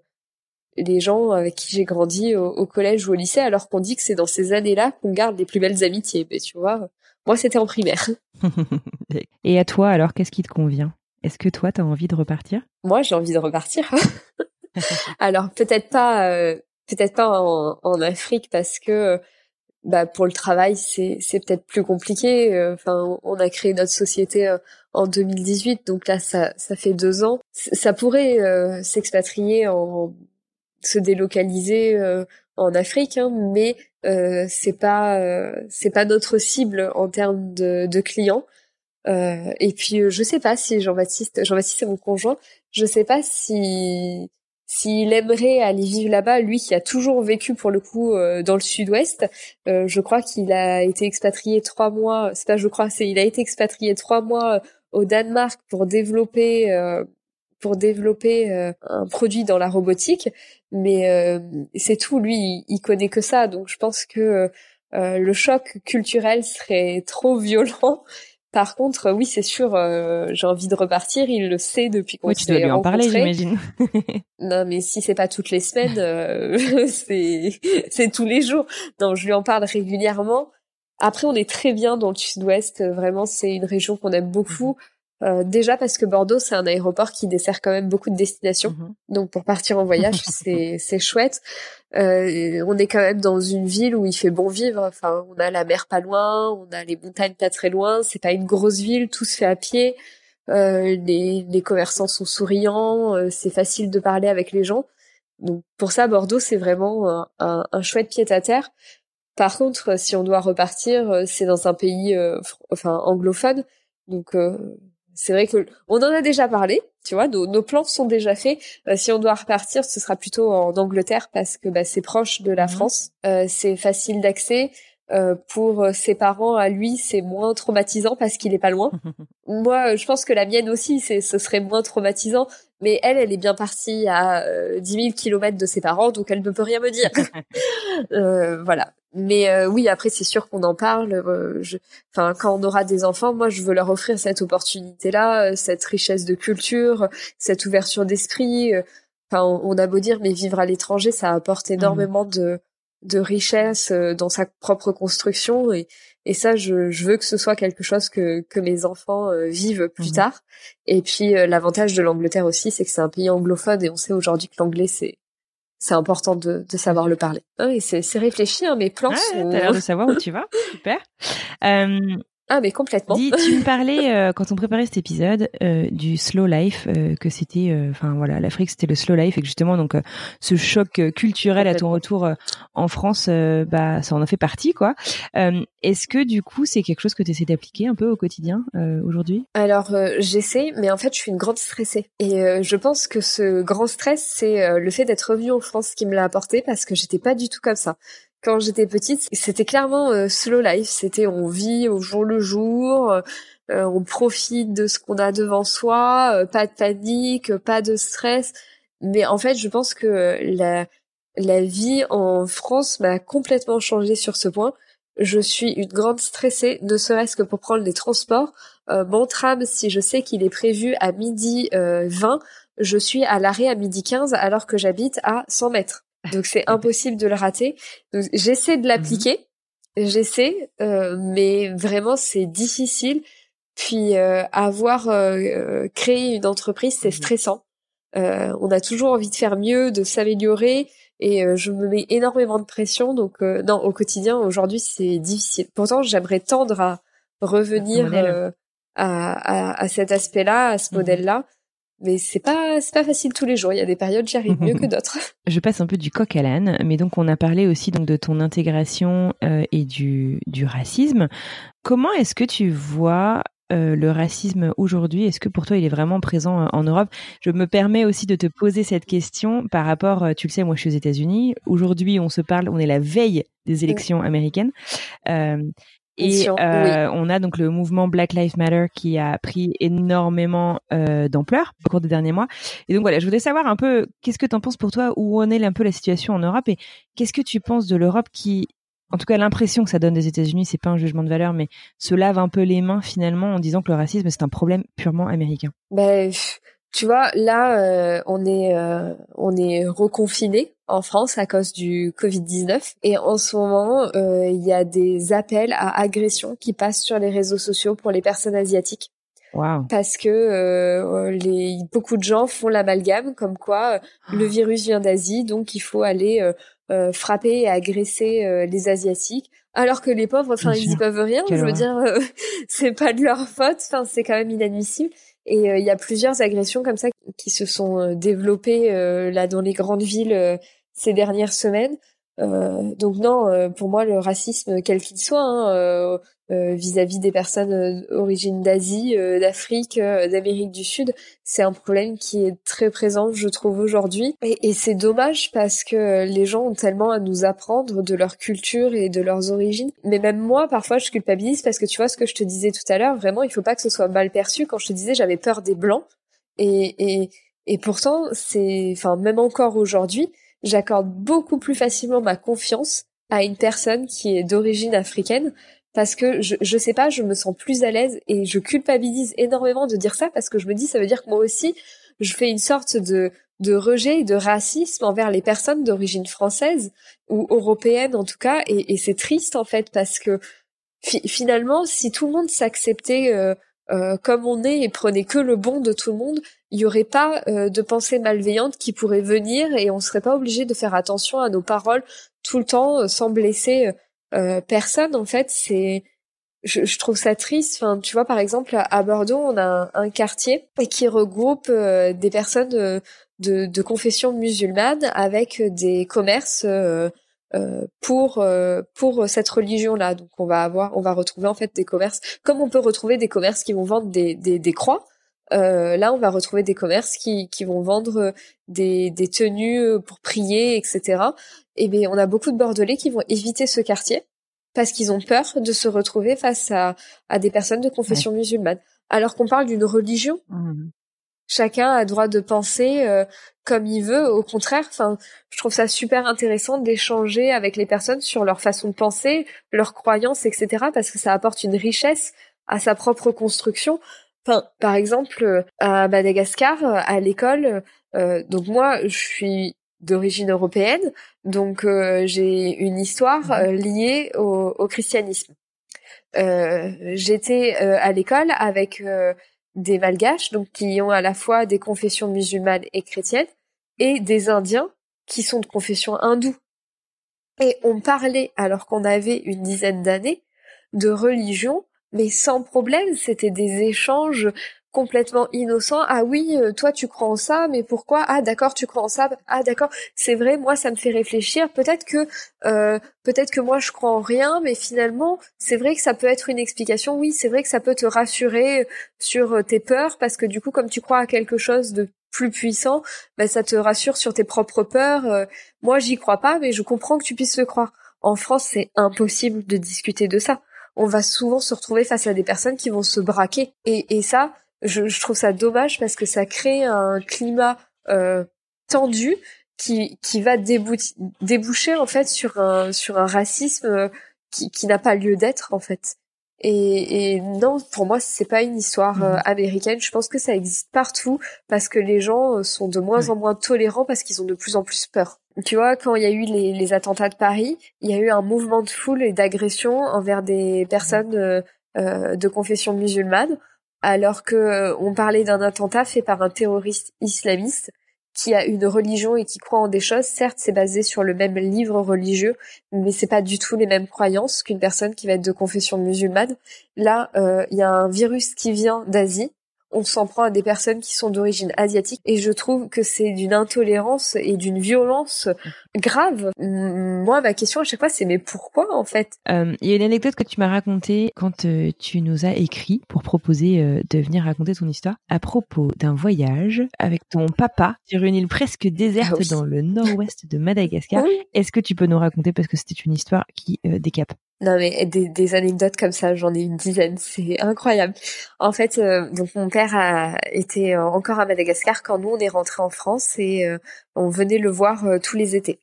les gens avec qui j'ai grandi au, au, collège ou au lycée, alors qu'on dit que c'est dans ces années-là qu'on garde les plus belles amitiés. Mais tu vois, moi, c'était en primaire. Et à toi, alors, qu'est-ce qui te convient? Est-ce que toi, tu as envie de repartir? Moi, j'ai envie de repartir. Alors peut-être pas, euh, peut-être pas en, Afrique parce que bah, pour le travail, c'est c'est peut-être plus compliqué. Euh, enfin, on a créé notre société euh, en 2018, donc là, ça ça fait deux ans. Ça pourrait s'expatrier en se délocaliser en Afrique, hein, mais c'est pas c'est pas notre cible en termes de, de clients. Euh, et puis euh, je sais pas si Jean-Baptiste, Jean-Baptiste c'est mon conjoint, je sais pas si s'il aimerait aller vivre là-bas, lui qui a toujours vécu pour le coup euh, dans le sud-ouest, euh, je crois qu'il a été expatrié trois mois, c'est pas je crois, c'est il a été expatrié trois mois au Danemark pour développer pour développer un produit dans la robotique, mais c'est tout, lui il, il, connaît que ça, donc je pense que le choc culturel serait trop violent par contre, oui, c'est sûr, euh, j'ai envie de repartir. Il le sait depuis qu'on oui, tu dois lui en parler, j'imagine. non, mais si c'est pas toutes les semaines, euh, c'est c'est tous les jours. Non, je lui en parle régulièrement. Après, on est très bien dans le Sud-Ouest. Vraiment, c'est une région qu'on aime beaucoup. Euh, déjà parce que Bordeaux, c'est un aéroport qui dessert quand même beaucoup de destinations. Mhm. Donc pour partir en voyage, c'est c'est chouette. Euh, on est quand même dans une ville où il fait bon vivre. Enfin, on a la mer pas loin, on a les montagnes pas très loin. C'est pas une grosse ville, tout se fait à pied. Euh, les, les commerçants sont souriants, euh, c'est facile de parler avec les gens. Donc pour ça, Bordeaux, c'est vraiment un, un, un chouette pied à terre. Par contre, si on doit repartir, c'est dans un pays, enfin anglophone. Donc c'est vrai que on en a déjà parlé, tu vois, nos, plans sont déjà faits. Euh, si on doit repartir, ce sera plutôt en Angleterre parce que bah, c'est proche de la mhm. France, euh, c'est facile d'accès. Euh, pour ses parents, à lui, c'est moins traumatisant parce qu'il est pas loin. Moi, je pense que la mienne aussi, c'est, ce serait moins traumatisant. Mais elle, elle est bien partie à 10 000 kilomètres de ses parents, donc elle ne peut rien me dire. voilà. Mais euh, oui, après c'est sûr qu'on en parle. Euh, enfin, quand on aura des enfants, moi je veux leur offrir cette opportunité-là, euh, cette richesse de culture, cette ouverture d'esprit. Enfin, on, a beau dire, mais vivre à l'étranger, ça apporte mmh. énormément de de richesse dans sa propre construction et et ça je, je veux que ce soit quelque chose que que mes enfants vivent plus mmh tard et puis l'avantage de l'Angleterre aussi c'est que c'est un pays anglophone et on sait aujourd'hui que l'anglais c'est c'est important de, de savoir le parler. Ah et c'est réfléchi, hein, mes plans ouais, sont... T'as l'air de savoir où tu vas, super. Euh, ah mais complètement. Dis, tu me parlais euh, quand on préparait cet épisode euh, du slow life, euh, que c'était, euh, enfin voilà, l'Afrique c'était le slow life et que justement donc ce choc culturel à ton retour en France, bah ça en a fait partie quoi. Est-ce que du coup c'est quelque chose que tu essaies d'appliquer un peu au quotidien aujourd'hui? Alors j'essaie, mais en fait je suis une grande stressée et je pense que ce grand stress c'est le fait d'être revenue en France qui me l'a apporté parce que j'étais pas du tout comme ça quand j'étais petite, c'était clairement euh, slow life. C'était on vit au jour le jour, euh, on profite de ce qu'on a devant soi, euh, pas de panique, pas de stress. Mais en fait, je pense que la la vie en France m'a complètement changé sur ce point. Je suis une grande stressée, ne serait-ce que pour prendre les transports. mon tram, si je sais qu'il est prévu à midi 20, je suis à l'arrêt à midi 15 alors que j'habite à 100 mètres. Donc c'est impossible de le rater. j'essaie de l'appliquer, mhm. j'essaie, euh, mais vraiment c'est difficile. Puis euh, avoir euh, créé une entreprise, c'est mhm. stressant. on a toujours envie de faire mieux, de s'améliorer, et je me mets énormément de pression. Donc non, au quotidien aujourd'hui c'est difficile. Pourtant j'aimerais tendre à revenir à, à, à, cet aspect-là, à ce mhm. modèle-là mais c'est pas c'est pas facile tous les jours. Il y a des périodes j'y arrive mieux que d'autres. Je passe un peu du coq à l'âne, mais donc on a parlé aussi donc de ton intégration euh, et du du racisme. Comment est-ce que tu vois euh, le racisme aujourd'hui? Est-ce que pour toi il est vraiment présent euh, en Europe? Je me permets aussi de te poser cette question par rapport, tu le sais, moi je suis aux États-Unis. Aujourd'hui, on se parle, on est la veille des élections américaines. Et euh, on a donc le mouvement Black Lives Matter qui a pris énormément euh, d'ampleur au cours des derniers mois. Et donc voilà, je voudrais savoir un peu qu'est-ce que tu en penses pour toi, où en est un peu la situation en Europe? Et qu'est-ce que tu penses de l'Europe qui, en tout cas l'impression que ça donne des États-Unis, c'est pas un jugement de valeur, mais se lave un peu les mains finalement en disant que le racisme c'est un problème purement américain? Ben tu vois, là, euh, on est euh, on est reconfiné en France à cause du Covid-19 et en ce moment, euh, il y a des appels à agression qui passent sur les réseaux sociaux pour les personnes asiatiques. Wow. Parce que les beaucoup de gens font l'amalgame comme quoi le virus vient d'Asie, donc il faut aller frapper et agresser les asiatiques alors que les pauvres, enfin, ils y peuvent rien. je veux dire, c'est pas de leur faute. Enfin, c'est quand même inadmissible. Et euh, il y a plusieurs agressions comme ça qui se sont euh, développées euh, là dans les grandes villes ces dernières semaines. donc non, pour moi le racisme quel qu'il soit, hein, vis-à-vis des personnes d'origine d'Asie, d'Afrique, d'Amérique du Sud, c'est un problème qui est très présent, je trouve aujourd'hui. Et, et c'est dommage parce que les gens ont tellement à nous apprendre de leur culture et de leurs origines. Mais même moi, parfois, je culpabilise parce que tu vois ce que je te disais tout à l'heure, vraiment, il faut pas que ce soit mal perçu. Quand je te disais, j'avais peur des blancs. Et, et, et pourtant, c'est, enfin, même encore aujourd'hui, j'accorde beaucoup plus facilement ma confiance à une personne qui est d'origine africaine parce que je, je sais pas, je me sens plus à l'aise et je culpabilise énormément de dire ça parce que je me dis ça veut dire que moi aussi je fais une sorte de de rejet et de racisme envers les personnes d'origine française ou européenne en tout cas. Et, et c'est triste en fait parce que finalement si tout le monde s'acceptait euh, euh, comme on est et prenait que le bon de tout le monde, il y aurait pas euh, de pensée malveillante qui pourrait venir et on serait pas obligé de faire attention à nos paroles tout le temps sans blesser euh, personne en fait c'est je, je, trouve ça triste. Enfin tu vois par exemple à Bordeaux on a un, quartier qui regroupe euh, des personnes de, de, confession musulmane avec des commerces euh, pour pour cette religion là donc on va avoir on va retrouver en fait des commerces comme on peut retrouver des commerces qui vont vendre des des, des croix euh, là, on va retrouver des commerces qui, qui vont vendre des, des tenues pour prier, etc eh bien, on a beaucoup de Bordelais qui vont éviter ce quartier parce qu'ils ont peur de se retrouver face à, à des personnes de confession musulmane. Alors qu'on parle d'une religion, mmh. chacun a droit de penser euh, comme il veut. Au contraire, enfin, je trouve ça super intéressant d'échanger avec les personnes sur leur façon de penser, leurs croyances, etc. Parce que ça apporte une richesse à sa propre construction. Par exemple, à Madagascar, à l'école, euh, donc moi, je suis d'origine européenne, donc j'ai une histoire mmh. liée au, au christianisme. J'étais à l'école avec des Malgaches, donc qui ont à la fois des confessions musulmanes et chrétiennes, et des Indiens qui sont de confession hindoue. Et on parlait, alors qu'on avait une dizaine d'années, de religion, mais sans problème, c'était des échanges complètement innocents. Ah oui, euh, toi tu crois en ça, mais pourquoi? Ah d'accord, tu crois en ça. Ah d'accord, c'est vrai, moi ça me fait réfléchir. Peut-être que euh, peut-être que moi je crois en rien, mais finalement c'est vrai que ça peut être une explication. Oui, c'est vrai que ça peut te rassurer sur euh, tes peurs parce que du coup comme tu crois à quelque chose de plus puissant, ben, ça te rassure sur tes propres peurs. Moi, j'y crois pas, mais je comprends que tu puisses le croire. En France, c'est impossible de discuter de ça. On va souvent se retrouver face à des personnes qui vont se braquer. Et, et ça, je, je trouve ça dommage parce que ça crée un climat euh, tendu qui, qui va déboucher en fait sur un, sur un racisme euh, qui, qui n'a pas lieu d'être en fait. Et, et, non, pour moi, c'est pas une histoire euh, mhm. américaine. Je pense que ça existe partout parce que les gens euh, sont de moins en moins tolérants parce qu'ils ont de plus en plus peur. Tu vois, quand il y a eu les, attentats de Paris, il y a eu un mouvement de foule et d'agression envers des personnes euh, euh de confession musulmane, alors que on parlait d'un attentat fait par un terroriste islamiste qui a une religion et qui croit en des choses, certes, c'est basé sur le même livre religieux, mais c'est pas du tout les mêmes croyances qu'une personne qui va être de confession musulmane. Là, euh, il y a un virus qui vient d'Asie, on s'en prend à des personnes qui sont d'origine asiatique et je trouve que c'est d'une intolérance et d'une violence grave. Moi, ma question à chaque fois, c'est mais pourquoi en fait? Euh, Il y a une anecdote que tu m'as racontée quand euh, tu nous as écrit pour proposer euh, de venir raconter ton histoire à propos d'un voyage avec ton papa sur une île presque déserte ah dans le nord-ouest de Madagascar. Est-ce que tu peux nous raconter parce que c'était une histoire qui décape? Non mais des, des, anecdotes comme ça, j'en ai une dizaine, c'est incroyable. En fait, donc mon père a été euh, encore à Madagascar quand nous on est rentré en France et euh, on venait le voir tous les étés.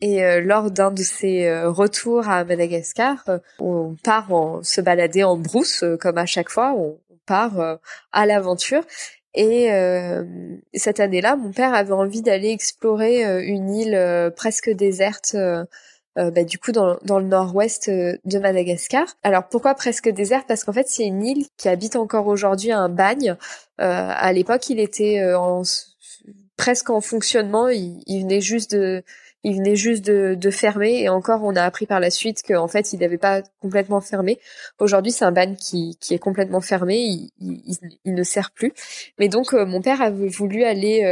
Et lors d'un de ses retours à Madagascar, on part en, se balader en brousse comme à chaque fois, on, part à l'aventure. Et cette année-là, mon père avait envie d'aller explorer une île presque déserte euh, bah, du coup dans, dans le nord-ouest euh, de Madagascar. Alors pourquoi presque désert? Parce qu'en fait c'est une île qui habite encore aujourd'hui un bagne. Euh, à l'époque il était en, presque en fonctionnement, il, il, venait juste de il venait juste de, de, fermer et encore on a appris par la suite qu'en fait il n'avait pas complètement fermé. Aujourd'hui c'est un bagne qui, qui est complètement fermé, il, il, il, ne sert plus. Mais donc mon père avait voulu aller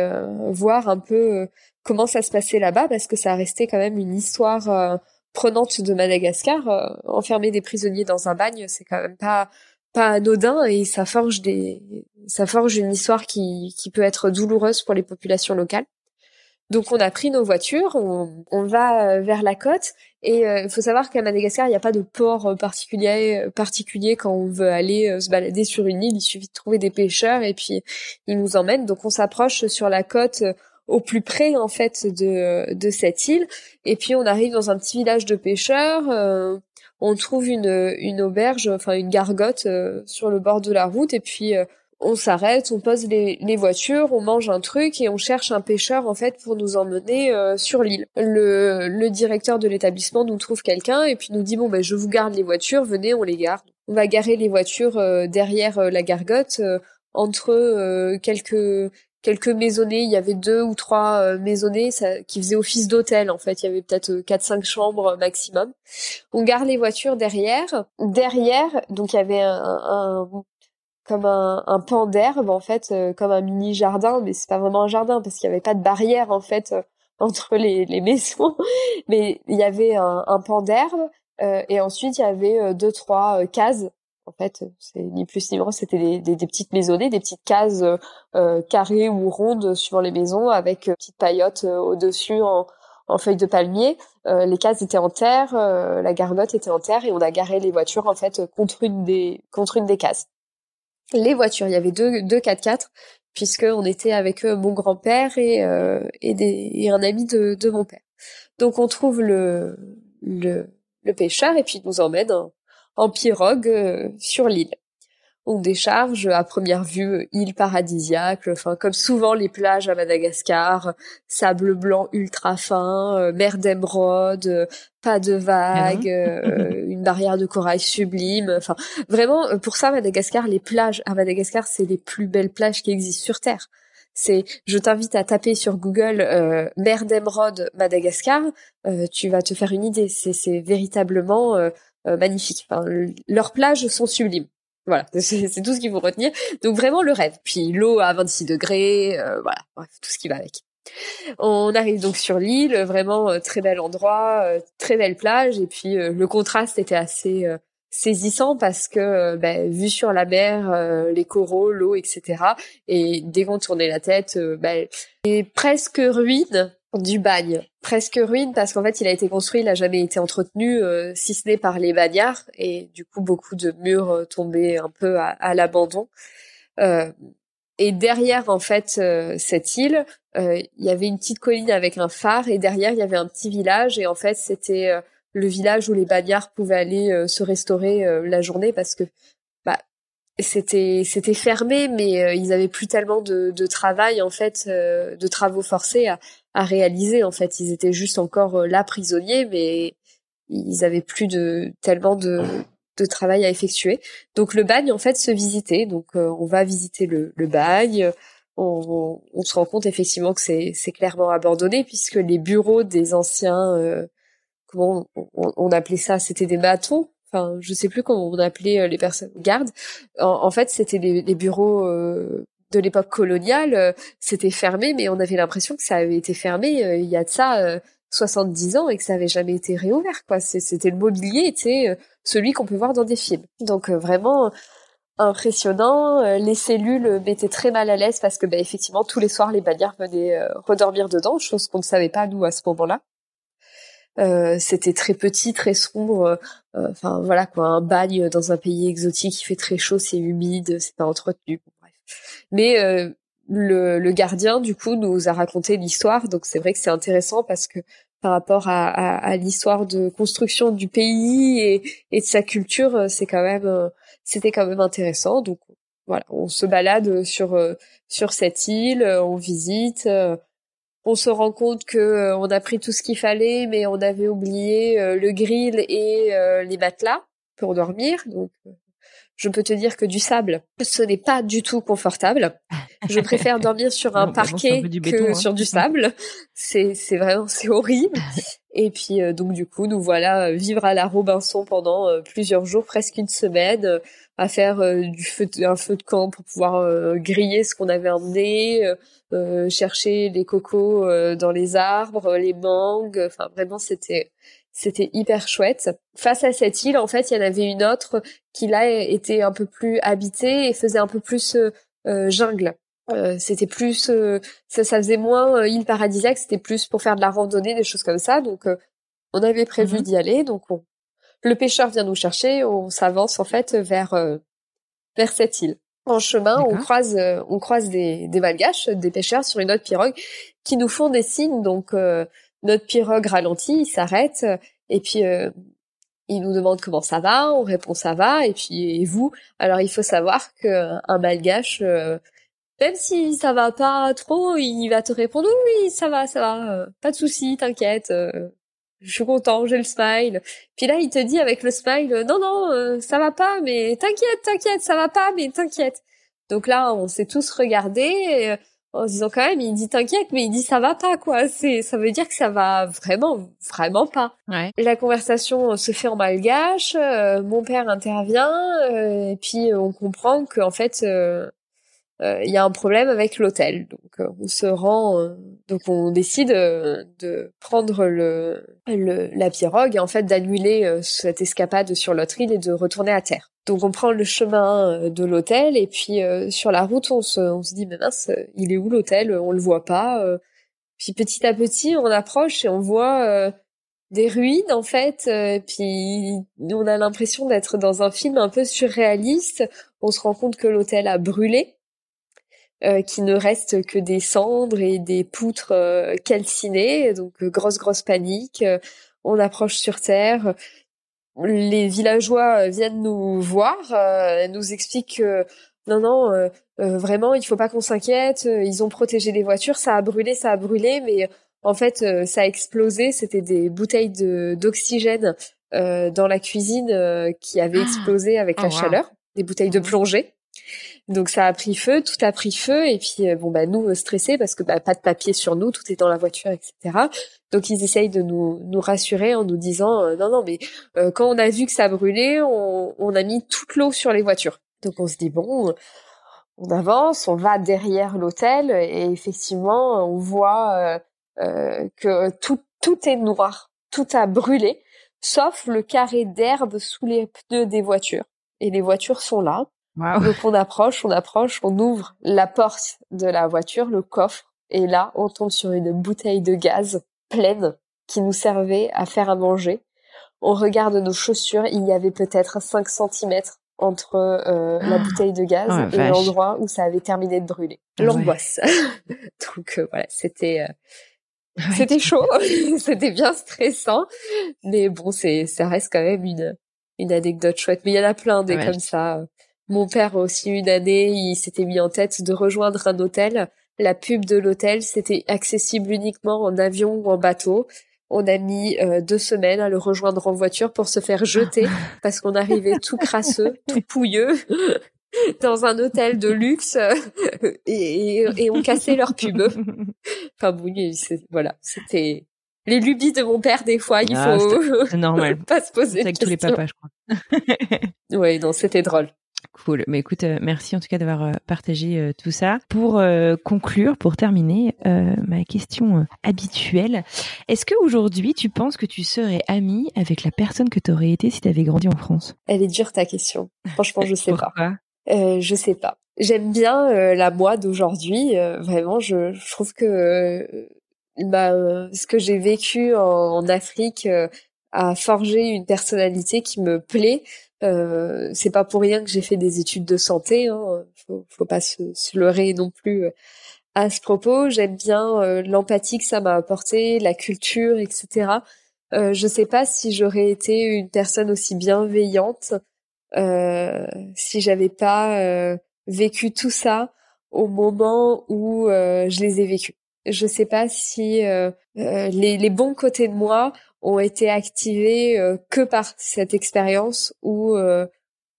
voir un peu comment ça se passait là-bas parce que ça restait quand même une histoire euh, prenante de Madagascar. Euh, enfermer des prisonniers dans un bagne, c'est quand même pas pas anodin et ça forge des ça forge une histoire qui qui peut être douloureuse pour les populations locales. Donc on a pris nos voitures, on, on va euh, vers la côte et il faut savoir qu'à Madagascar il n'y a pas de port particulier particulier quand on veut aller se balader sur une île. Il suffit de trouver des pêcheurs et puis ils nous emmènent. Donc on s'approche sur la côte au plus près en fait de, de cette île. Et puis on arrive dans un petit village de pêcheurs. Euh, on trouve une, une auberge, enfin une gargote euh, sur le bord de la route. Et puis euh, on s'arrête, on pose les, les, voitures, on mange un truc et on cherche un pêcheur en fait pour nous emmener sur l'île. Le, le directeur de l'établissement nous trouve quelqu'un et puis nous dit bon ben je vous garde les voitures, venez on les garde. On va garer les voitures derrière la gargote entre quelques quelques maisonnées. Il y avait deux ou trois euh, maisonnées ça, qui faisaient office d'hôtel. En fait, il y avait peut-être euh, quatre cinq chambres maximum. On gare les voitures derrière. Derrière, donc il y avait un, un comme un, un pan d'herbe en fait, euh, comme un mini jardin, mais c'est pas vraiment un jardin parce qu'il y avait pas de barrière en fait entre les, les maisons. mais il y avait un, un pan d'herbe et ensuite il y avait deux trois cases en fait, c'est ni plus ni moins, c'était des, des, des, petites maisonnées, des petites cases euh, carrées ou rondes suivant les maisons, avec euh, petites paillotes euh, au-dessus en, en feuilles de palmier. Euh, les cases étaient en terre, euh, la gargote était en terre, et on a garé les voitures en fait contre une des contre une des cases. Les voitures, il y avait deux deux 4x4 puisque on était avec mon grand-père et et, des, et un ami de, de mon père. Donc on trouve le le, le pêcheur et puis il nous emmène en pirogue euh, sur l'île. on décharge à première vue île paradisiaque, enfin comme souvent les plages à Madagascar, sable blanc ultra fin, euh, mer d'émeraude, euh, pas de vagues, euh, une barrière de corail sublime. Enfin vraiment pour ça Madagascar, les plages à Madagascar c'est les plus belles plages qui existent sur terre. C'est, je t'invite à taper sur Google mer d'émeraude Madagascar, tu vas te faire une idée. C'est, c'est véritablement magnifique. Enfin, leurs plages sont sublimes. Voilà, c'est tout ce qu'il faut retenir. Donc vraiment le rêve. Puis l'eau à 26 degrés, euh, voilà, bref, tout ce qui va avec. On arrive donc sur l'île, vraiment euh, très bel endroit, euh, très belle plage, et puis le contraste était assez saisissant parce que ben, vu sur la mer, les coraux, l'eau, etc. Et dès qu'on tournait la tête, ben, et presque ruine du bagne, presque ruine parce qu'en fait il a été construit, il n'a jamais été entretenu, euh, si ce n'est par les bagnards. Et du coup beaucoup de murs euh, tombés un peu à, l'abandon. Euh, et derrière en fait cette île, il y avait une petite colline avec un phare. Et derrière il y avait un petit village. Et en fait c'était le village où les bagnards pouvaient aller se restaurer la journée. Parce que c'était c'était fermé mais ils avaient plus tellement de, de travail en fait de travaux forcés à, à réaliser en fait. Ils étaient juste encore euh, là prisonniers, mais ils avaient plus de tellement de, de travail à effectuer. Donc le bagne en fait se visitait. Donc euh, on va visiter le, le bagne. On, on, se rend compte effectivement que c'est, c'est clairement abandonné puisque les bureaux des anciens, euh, comment on, appelait ça, c'était des matons. Enfin, je sais plus comment on appelait les personnes gardes. En, fait, c'était les, les bureaux de l'époque coloniale, euh, c'était fermé, mais on avait l'impression que ça avait été fermé euh, il y a de ça 70 euh, ans et que ça avait jamais été réouvert. Quoi, c'était le mobilier était celui qu'on peut voir dans des films. Donc vraiment impressionnant. Les cellules m'étaient très mal à l'aise parce que bah, effectivement tous les soirs les bagnards venaient redormir dedans, chose qu'on ne savait pas nous à ce moment-là. C'était très petit, très sombre. Enfin voilà quoi, un bagne dans un pays exotique, il fait très chaud, c'est humide, c'est pas entretenu. Mais euh, le, le, gardien, du coup, nous a raconté l'histoire. Donc c'est vrai que c'est intéressant parce que par rapport à, à, à l'histoire de construction du pays et, et de sa culture, euh, c'est quand même, euh, c'était quand même intéressant. Donc voilà, on se balade sur sur cette île, on visite, on se rend compte que on a pris tout ce qu'il fallait, mais on avait oublié le grill et les matelas pour dormir. Donc je peux te dire que du sable, ce n'est pas du tout confortable. Je préfère dormir sur un parquet que hein. sur du sable. C'est c'est vraiment c'est horrible. Et puis euh, donc du coup nous voilà euh, vivre à la Robinson pendant euh, plusieurs jours, presque une semaine, à faire du feu un feu de camp pour pouvoir griller ce qu'on avait emmené, chercher les cocos dans les arbres, les mangues. Enfin vraiment c'était c'était hyper chouette. Face à cette île, en fait, il y en avait une autre qui là était un peu plus habitée et faisait un peu plus euh, euh jungle. Euh, c'était plus, euh, ça, ça faisait moins île paradisiaque, c'était plus pour faire de la randonnée, des choses comme ça. Donc, on avait prévu mmh d'y aller. Donc, le pêcheur vient nous chercher, on s'avance en fait vers vers cette île. En chemin, on croise on croise des, des malgaches, des pêcheurs sur une autre pirogue qui nous font des signes. Donc notre pirogue ralentit, il s'arrête et puis euh, il nous demande comment ça va, on répond ça va et puis et vous? Alors il faut savoir que un malgache euh, même si ça va pas trop, il va te répondre oui, ça va, ça va, euh, pas de souci, t'inquiète. Je suis content, j'ai le smile. Puis là, il te dit avec le smile, non, non, ça va pas, mais t'inquiète, t'inquiète, ça va pas, mais t'inquiète. Donc là, on s'est tous regardés en se disant quand même, il dit t'inquiète, mais il dit ça va pas quoi. C'est, ça veut dire que ça va vraiment, vraiment pas. Ouais. La conversation se fait en malgache. Euh, mon père intervient euh, et puis on comprend qu'en fait euh, il y a un problème avec l'hôtel. Donc on se rend, donc on décide de prendre le, le, la pirogue et en fait d'annuler cette escapade sur l'autre île et de retourner à terre. Donc on prend le chemin euh, de l'hôtel et puis euh, sur la route on se, on se dit mais mince il est où l'hôtel? On le voit pas euh. puis petit à petit on approche et on voit des ruines en fait puis on a l'impression d'être dans un film un peu surréaliste on se rend compte que l'hôtel a brûlé qu'il ne reste que des cendres et des poutres calcinées donc grosse grosse panique on approche sur terre les villageois viennent nous voir, euh, nous expliquent que non, non, euh, euh, vraiment, il faut pas qu'on s'inquiète. Ils ont protégé les voitures, ça a brûlé, ça a brûlé, mais en fait, ça a explosé. C'était des bouteilles de d'oxygène dans la cuisine qui avaient ah. explosé avec la oh, chaleur, des bouteilles de plongée. Donc ça a pris feu, tout a pris feu, et puis bon bah nous stressés parce que bah, pas de papier sur nous, tout est dans la voiture, etc. Donc ils essayent de nous, nous rassurer en nous disant non non mais quand on a vu que ça brûlait, on, on a mis toute l'eau sur les voitures. Donc on se dit bon, on avance, on va derrière l'hôtel et effectivement on voit euh, euh, que tout tout est noir, tout a brûlé, sauf le carré d'herbe sous les pneus des voitures. Et les voitures sont là. Donc on approche, on approche, on ouvre la porte de la voiture, le coffre, et là on tombe sur une bouteille de gaz pleine qui nous servait à faire à manger. On regarde nos chaussures, il y avait peut-être 5 centimètres entre euh, la ah. bouteille de gaz oh et l'endroit où ça avait terminé de brûler. Ah L'angoisse. Donc euh, voilà, c'était euh, c'était chaud, c'était bien stressant, mais bon, c'est ça reste quand même une une anecdote chouette. Mais il y en a plein des comme ça. Mon père aussi une année, il s'était mis en tête de rejoindre un hôtel. La pub de l'hôtel, c'était accessible uniquement en avion ou en bateau. On a mis euh, deux semaines à le rejoindre en voiture pour se faire jeter parce qu'on arrivait tout crasseux, tout pouilleux dans un hôtel de luxe et, et, on cassait leur pub. Enfin bon, voilà, c'était les lubies de mon père des fois. Il ah, faut normal. pas se poser. Avec tous les papas, je crois. oui, non, c'était drôle. Cool. Mais écoute, euh, merci en tout cas d'avoir euh, partagé euh, tout ça. Pour conclure, pour terminer, ma question habituelle, est-ce qu'aujourd'hui tu penses que tu serais amie avec la personne que tu aurais été si tu avais grandi en France? Elle est dure ta question. Franchement, je sais pas. Je sais pas. J'aime bien la moi d'aujourd'hui. vraiment, je, je, trouve que bah, ce que j'ai vécu en, en Afrique a forgé une personnalité qui me plaît. Euh, c'est pas pour rien que j'ai fait des études de santé. Hein. Faut, faut pas se, leurrer non plus euh, à ce propos. J'aime bien euh, l'empathie que ça m'a apporté, la culture, etc. Euh, je sais pas si j'aurais été une personne aussi bienveillante euh, si j'avais pas vécu tout ça au moment où je les ai vécus. Je sais pas si les, les bons côtés de moi ont été activés euh, que par cette expérience euh,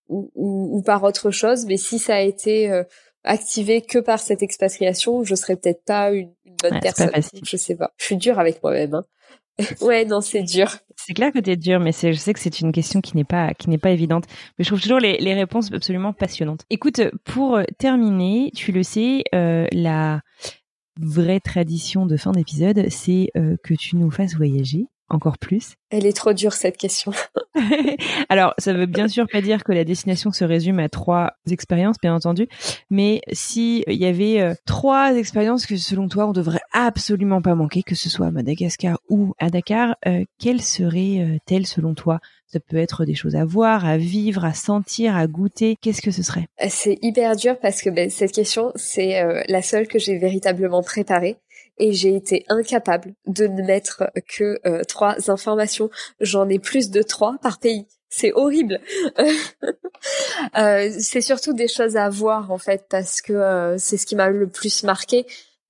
ou, ou, ou, par autre chose. Mais si ça a été euh, activé que par cette expatriation, je serais peut-être pas une, bonne personne. Je sais pas. Je suis dure avec moi-même. Hein. ouais, non, c'est dur. C'est clair que t'es dur, mais je sais que c'est une question qui n'est pas qui n'est pas évidente. Mais je trouve toujours les, les réponses absolument passionnantes. Écoute, pour terminer, tu le sais, euh, la vraie tradition de fin d'épisode, c'est que tu nous fasses voyager encore plus. Elle est trop dure cette question. Alors, ça veut bien sûr pas dire que la destination se résume à trois expériences, bien entendu, mais si il y avait euh, trois expériences que selon toi on devrait absolument pas manquer, que ce soit à Madagascar ou à Dakar, euh, quelles seraient-elles selon toi? Ça peut être des choses à voir, à vivre, à sentir, à goûter. Qu'est-ce que ce serait? C'est hyper dur parce que ben, cette question, c'est euh, la seule que j'ai véritablement préparée et j'ai été incapable de ne mettre que euh, trois informations. J'en ai plus de trois par pays. C'est horrible. euh, c'est surtout des choses à voir en fait parce que euh, c'est ce qui m'a le plus marqué.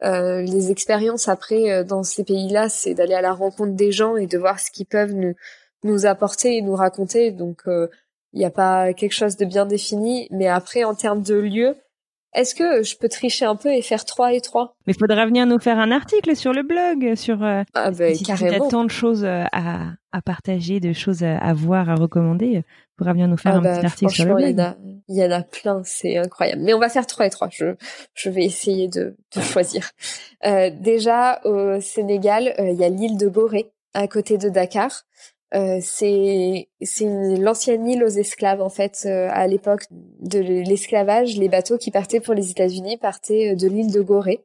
Les expériences après dans ces pays-là, c'est d'aller à la rencontre des gens et de voir ce qu'ils peuvent nous nous apporter et nous raconter. Donc il n'y a pas quelque chose de bien défini, mais après en termes de lieu, est-ce que je peux tricher un peu et faire 3 et 3 Mais il faudra venir nous faire un article sur le blog, sur euh, ah ben, si carrément. tant de choses euh, à, à partager, de choses à, voir, à recommander. Il faudra venir nous faire ah un petit bah, article sur le blog. Il y, en a plein, c'est incroyable. Mais on va faire 3 et 3. Je, je vais essayer de, de choisir. Euh, déjà, au Sénégal, euh, il y a l'île de Gorée, à côté de Dakar. Euh, c'est l'ancienne île aux esclaves en fait. Euh, à l'époque de l'esclavage, les bateaux qui partaient pour les États-Unis partaient euh, de l'île de Gorée.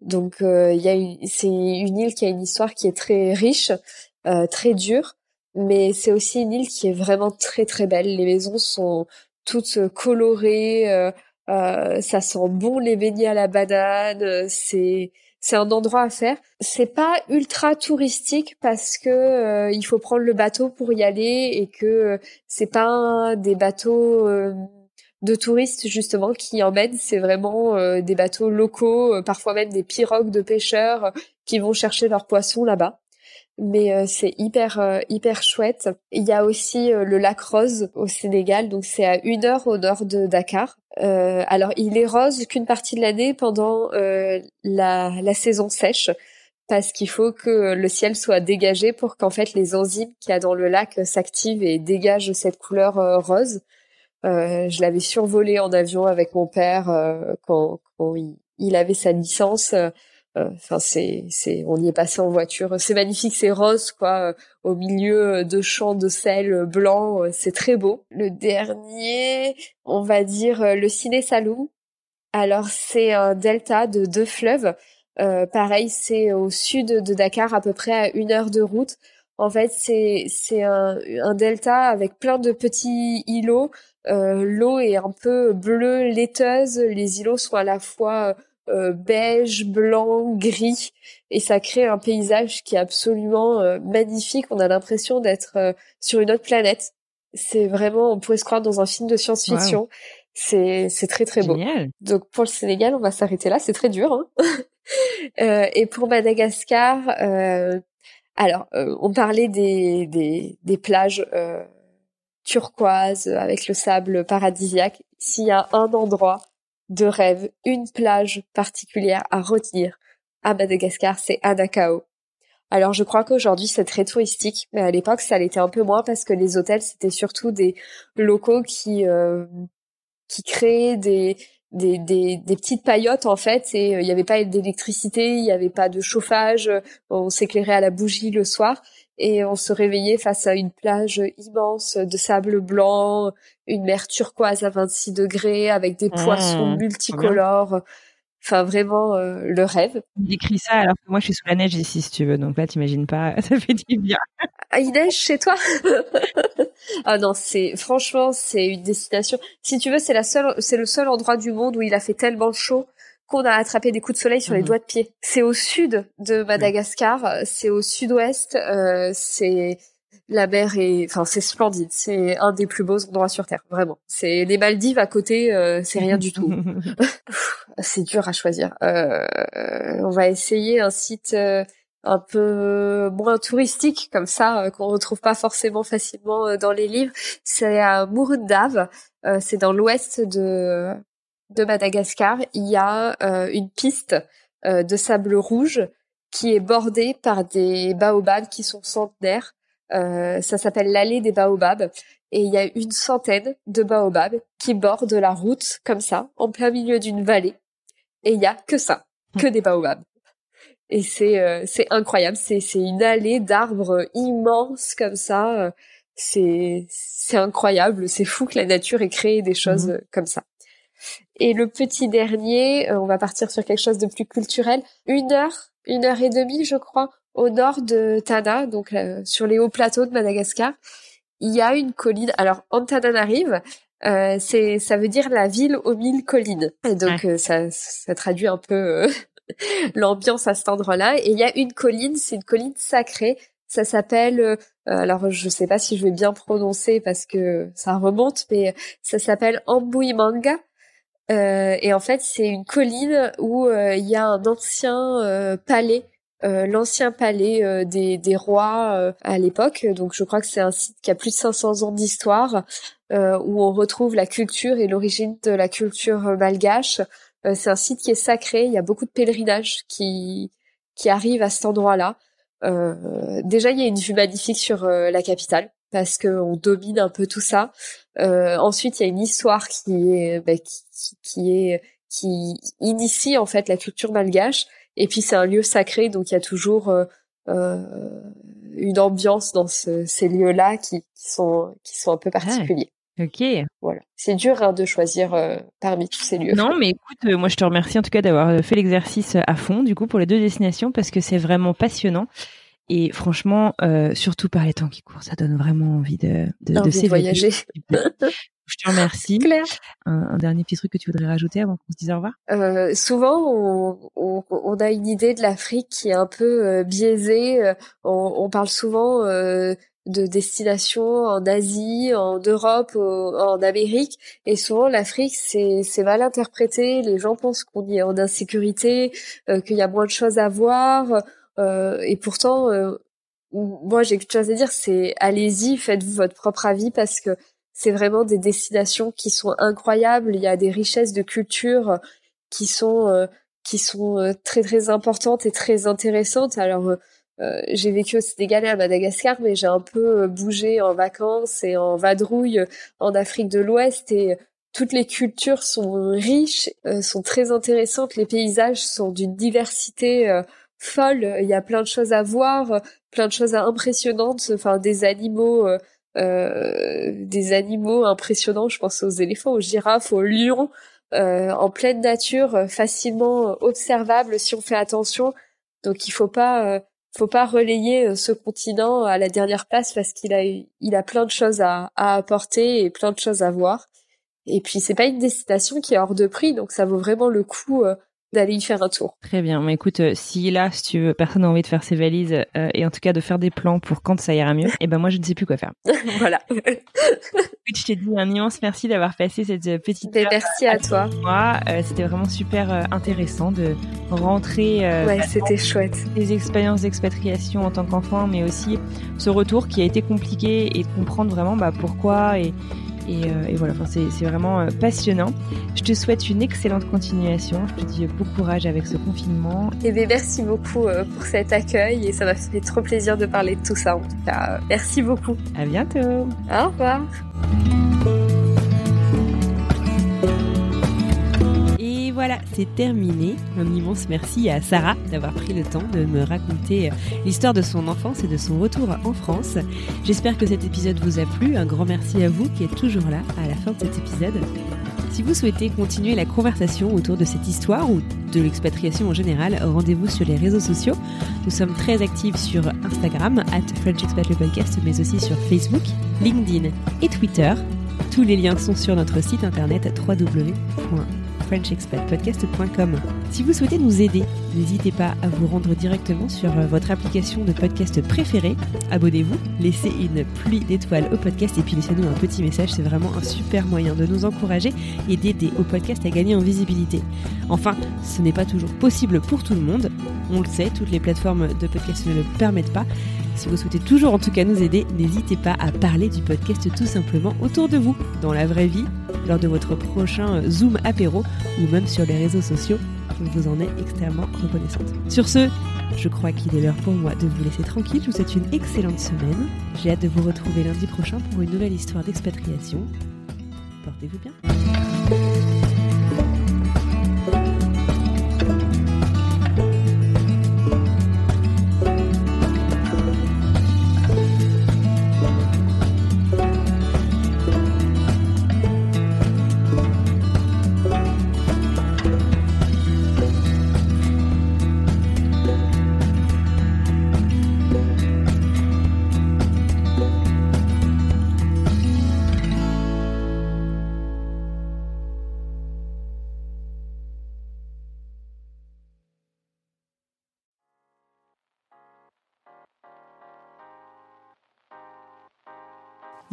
Donc il y a c'est une île qui a une histoire qui est très riche, très dure, mais c'est aussi une île qui est vraiment très très belle. Les maisons sont toutes colorées, ça sent bon les beignets à la banane. C'est c'est un endroit à faire. C'est pas ultra touristique parce que il faut prendre le bateau pour y aller et que c'est pas des bateaux de touristes justement qui emmènent. C'est vraiment des bateaux locaux, parfois même des pirogues de pêcheurs qui vont chercher leurs poissons là-bas mais euh, c'est hyper euh, hyper chouette. Il y a aussi euh, le lac Rose au Sénégal, donc c'est à une heure au nord de Dakar. alors il est rose qu'une partie de l'année pendant la, la saison sèche, parce qu'il faut que le ciel soit dégagé pour qu'en fait les enzymes qu'il y a dans le lac s'activent et dégagent cette couleur rose. je l'avais survolé en avion avec mon père quand, quand il, avait sa licence. Euh, enfin, c'est, c'est, on y est passé en voiture. C'est magnifique, c'est rose, quoi, euh, au milieu de champs de sel blanc. Euh, c'est très beau. Le dernier, on va dire le Ciné Saloum. Alors, c'est un delta de deux fleuves. pareil, c'est au sud de Dakar, à peu près à une heure de route. En fait, c'est c'est un, un, delta avec plein de petits îlots. L'eau est un peu bleue, laiteuse. Les îlots sont à la fois euh, beige, blanc, gris, et ça crée un paysage qui est absolument euh, magnifique. On a l'impression d'être euh, sur une autre planète. C'est vraiment, on pourrait se croire dans un film de science-fiction. C'est c'est très très beau. Donc pour le Sénégal, on va s'arrêter là. C'est très dur. Hein et pour Madagascar, alors on parlait des des, des plages turquoises avec le sable paradisiaque. S'il y a un endroit de rêve, une plage particulière à retenir à Madagascar, c'est Anakao. Alors je crois qu'aujourd'hui c'est très touristique, mais à l'époque ça l'était un peu moins parce que les hôtels c'était surtout des locaux qui euh, qui créaient des des, des, des petites paillotes en fait et euh, il n'y avait pas d'électricité, il n'y avait pas de chauffage, on s'éclairait à la bougie le soir et on se réveillait face à une plage immense de sable blanc, une mer turquoise à 26 degrés avec des poissons mmh, multicolores. Enfin, vraiment euh, le rêve. Décris ça alors que moi je suis sous la neige ici si tu veux. Donc là, t'imagines pas, ça fait du bien. Ah, il neige chez toi? Ah non, c'est franchement c'est une destination. Si tu veux, c'est la seule, c'est le seul endroit du monde où il a fait tellement chaud qu'on a attrapé des coups de soleil sur les mhm. doigts de pied. C'est au sud de Madagascar, c'est au sud-ouest, euh, c'est la mer est, enfin c'est splendide, c'est un des plus beaux endroits sur terre, vraiment. C'est les Maldives à côté, euh, c'est rien du tout. c'est dur à choisir. Euh, on va essayer un site euh, un peu moins touristique comme ça euh, qu'on retrouve pas forcément facilement dans les livres. C'est à Murundav, c'est dans l'ouest de de Madagascar, il y a euh, une piste euh, de sable rouge qui est bordée par des baobabs qui sont centenaires. Euh, ça s'appelle l'allée des baobabs. Et il y a une centaine de baobabs qui bordent la route comme ça, en plein milieu d'une vallée. Et il y a que ça, que des baobabs. Et c'est c'est incroyable. C'est c'est une allée d'arbres immenses comme ça. C'est c'est incroyable. C'est fou que la nature ait créé des choses mmh comme ça. Et le petit dernier, euh, on va partir sur quelque chose de plus culturel. Une heure, une heure et demie, je crois, au nord de Tana, donc euh, sur les hauts plateaux de Madagascar, il y a une colline. Alors Antananarive, euh, c'est ça veut dire la ville aux mille collines. Et donc euh, ça, ça traduit un peu l'ambiance à cet endroit-là. Et il y a une colline, c'est une colline sacrée. Ça s'appelle, alors je sais pas si je vais bien prononcer parce que ça remonte, mais ça s'appelle Ambuimanga. Euh, et en fait, c'est une colline où euh, il y a un ancien euh, palais, l'ancien palais des, des, rois à l'époque. Donc, je crois que c'est un site qui a plus de 500 ans d'histoire, où on retrouve la culture et l'origine de la culture malgache. c'est un site qui est sacré. Il y a beaucoup de pèlerinages qui qui arrivent à cet endroit-là. déjà, il y a une vue magnifique sur la capitale parce qu'on domine un peu tout ça. Euh, ensuite, il y a une histoire qui est bah, qui, qui, est qui initie en fait la culture malgache. Et puis c'est un lieu sacré, donc il y a toujours euh, euh une ambiance dans ce, ces lieux-là qui, qui, sont qui sont un peu particuliers. Ok. Voilà. C'est dur hein, de choisir euh, parmi tous ces lieux. Non, mais écoute, euh, moi je te remercie en tout cas d'avoir fait l'exercice à fond du coup pour les deux destinations parce que c'est vraiment passionnant. Et franchement, euh, surtout par les temps qui courent, ça donne vraiment envie de, de, de, voyager. Je te remercie. Claire. Un, dernier petit truc que tu voudrais rajouter avant qu'on se dise au revoir? Euh, Souvent, on, on, on, a une idée de l'Afrique qui est un peu euh, biaisée. Euh, on, on, parle souvent euh, de destinations en Asie, en Europe, en Amérique, et souvent l'Afrique c'est c'est mal interprété. Les gens pensent qu'on y est en insécurité, qu'il y a moins de choses à voir, et pourtant moi j'ai quelque chose à dire, c'est allez-y, faites-vous votre propre avis parce que c'est vraiment des destinations qui sont incroyables. Il y a des richesses de culture euh, qui sont euh, qui sont euh, très très importantes et très intéressantes. Alors j'ai vécu au Sénégal et à Madagascar, mais j'ai un peu bougé en vacances et en vadrouille en Afrique de l'Ouest et toutes les cultures sont riches, sont très intéressantes. Les paysages sont d'une diversité folle. Il y a plein de choses à voir, plein de choses impressionnantes. Enfin, des animaux euh, des animaux impressionnants. Je pense aux éléphants, aux girafes, aux lions, euh, en pleine nature, euh, facilement observables si on fait attention. Donc il faut pas, faut pas relayer ce continent à la dernière place parce qu'il a, il a plein de choses à, à apporter et plein de choses à voir. Et puis c'est pas une destination qui est hors de prix, donc ça vaut vraiment le coup d'aller y faire un tour. Très bien. Mais écoute, euh, si là, si tu veux, personne n'a envie de faire ses valises euh, et en tout cas de faire des plans pour quand ça ira mieux, et eh ben moi je ne sais plus quoi faire. voilà. je t'ai dit un immense merci d'avoir passé cette euh, petite. Et merci à, toi. Moi, c'était vraiment super intéressant de rentrer. ouais, c'était chouette. Des expériences d'expatriation en tant qu'enfant, mais aussi ce retour qui a été compliqué et de comprendre vraiment bah, pourquoi et euh, et, voilà, c'est vraiment euh, passionnant. Je te souhaite une excellente continuation. Je te dis bon courage avec ce confinement. Et bien, merci beaucoup euh, pour cet accueil et ça m'a fait trop plaisir de parler de tout ça en tout cas. Merci beaucoup. À bientôt. Au revoir. Voilà, c'est terminé. Un immense merci à Sarah d'avoir pris le temps de me raconter euh, l'histoire de son enfance et de son retour en France. J'espère que cet épisode vous a plu. Un grand merci à vous qui êtes toujours là à la fin de cet épisode. Si vous souhaitez continuer la conversation autour de cette histoire ou de l'expatriation en général, rendez-vous sur les réseaux sociaux. Nous sommes très actifs sur Instagram, at French le podcast, mais aussi sur Facebook, LinkedIn et Twitter. Tous les liens sont sur notre site internet www frenchexpatpodcast.com. Si vous souhaitez nous aider, n'hésitez pas à vous rendre directement sur euh, votre application de podcast préférée. Abonnez-vous, laissez une pluie d'étoiles au podcast et puis laissez-nous un petit message. C'est vraiment un super moyen de nous encourager et d'aider au podcast à gagner en visibilité. Enfin, ce n'est pas toujours possible pour tout le monde. On le sait, toutes les plateformes de podcast ne le permettent pas. Si vous souhaitez toujours en tout cas nous aider, n'hésitez pas à parler du podcast tout simplement autour de vous, dans la vraie vie, lors de votre prochain Zoom apéro ou même sur les réseaux sociaux. Je vous en ai extrêmement reconnaissante. Sur ce, je crois qu'il est l'heure pour moi de vous laisser tranquille. Je vous souhaite une excellente semaine. J'ai hâte de vous retrouver lundi prochain pour une nouvelle histoire d'expatriation. Portez-vous bien.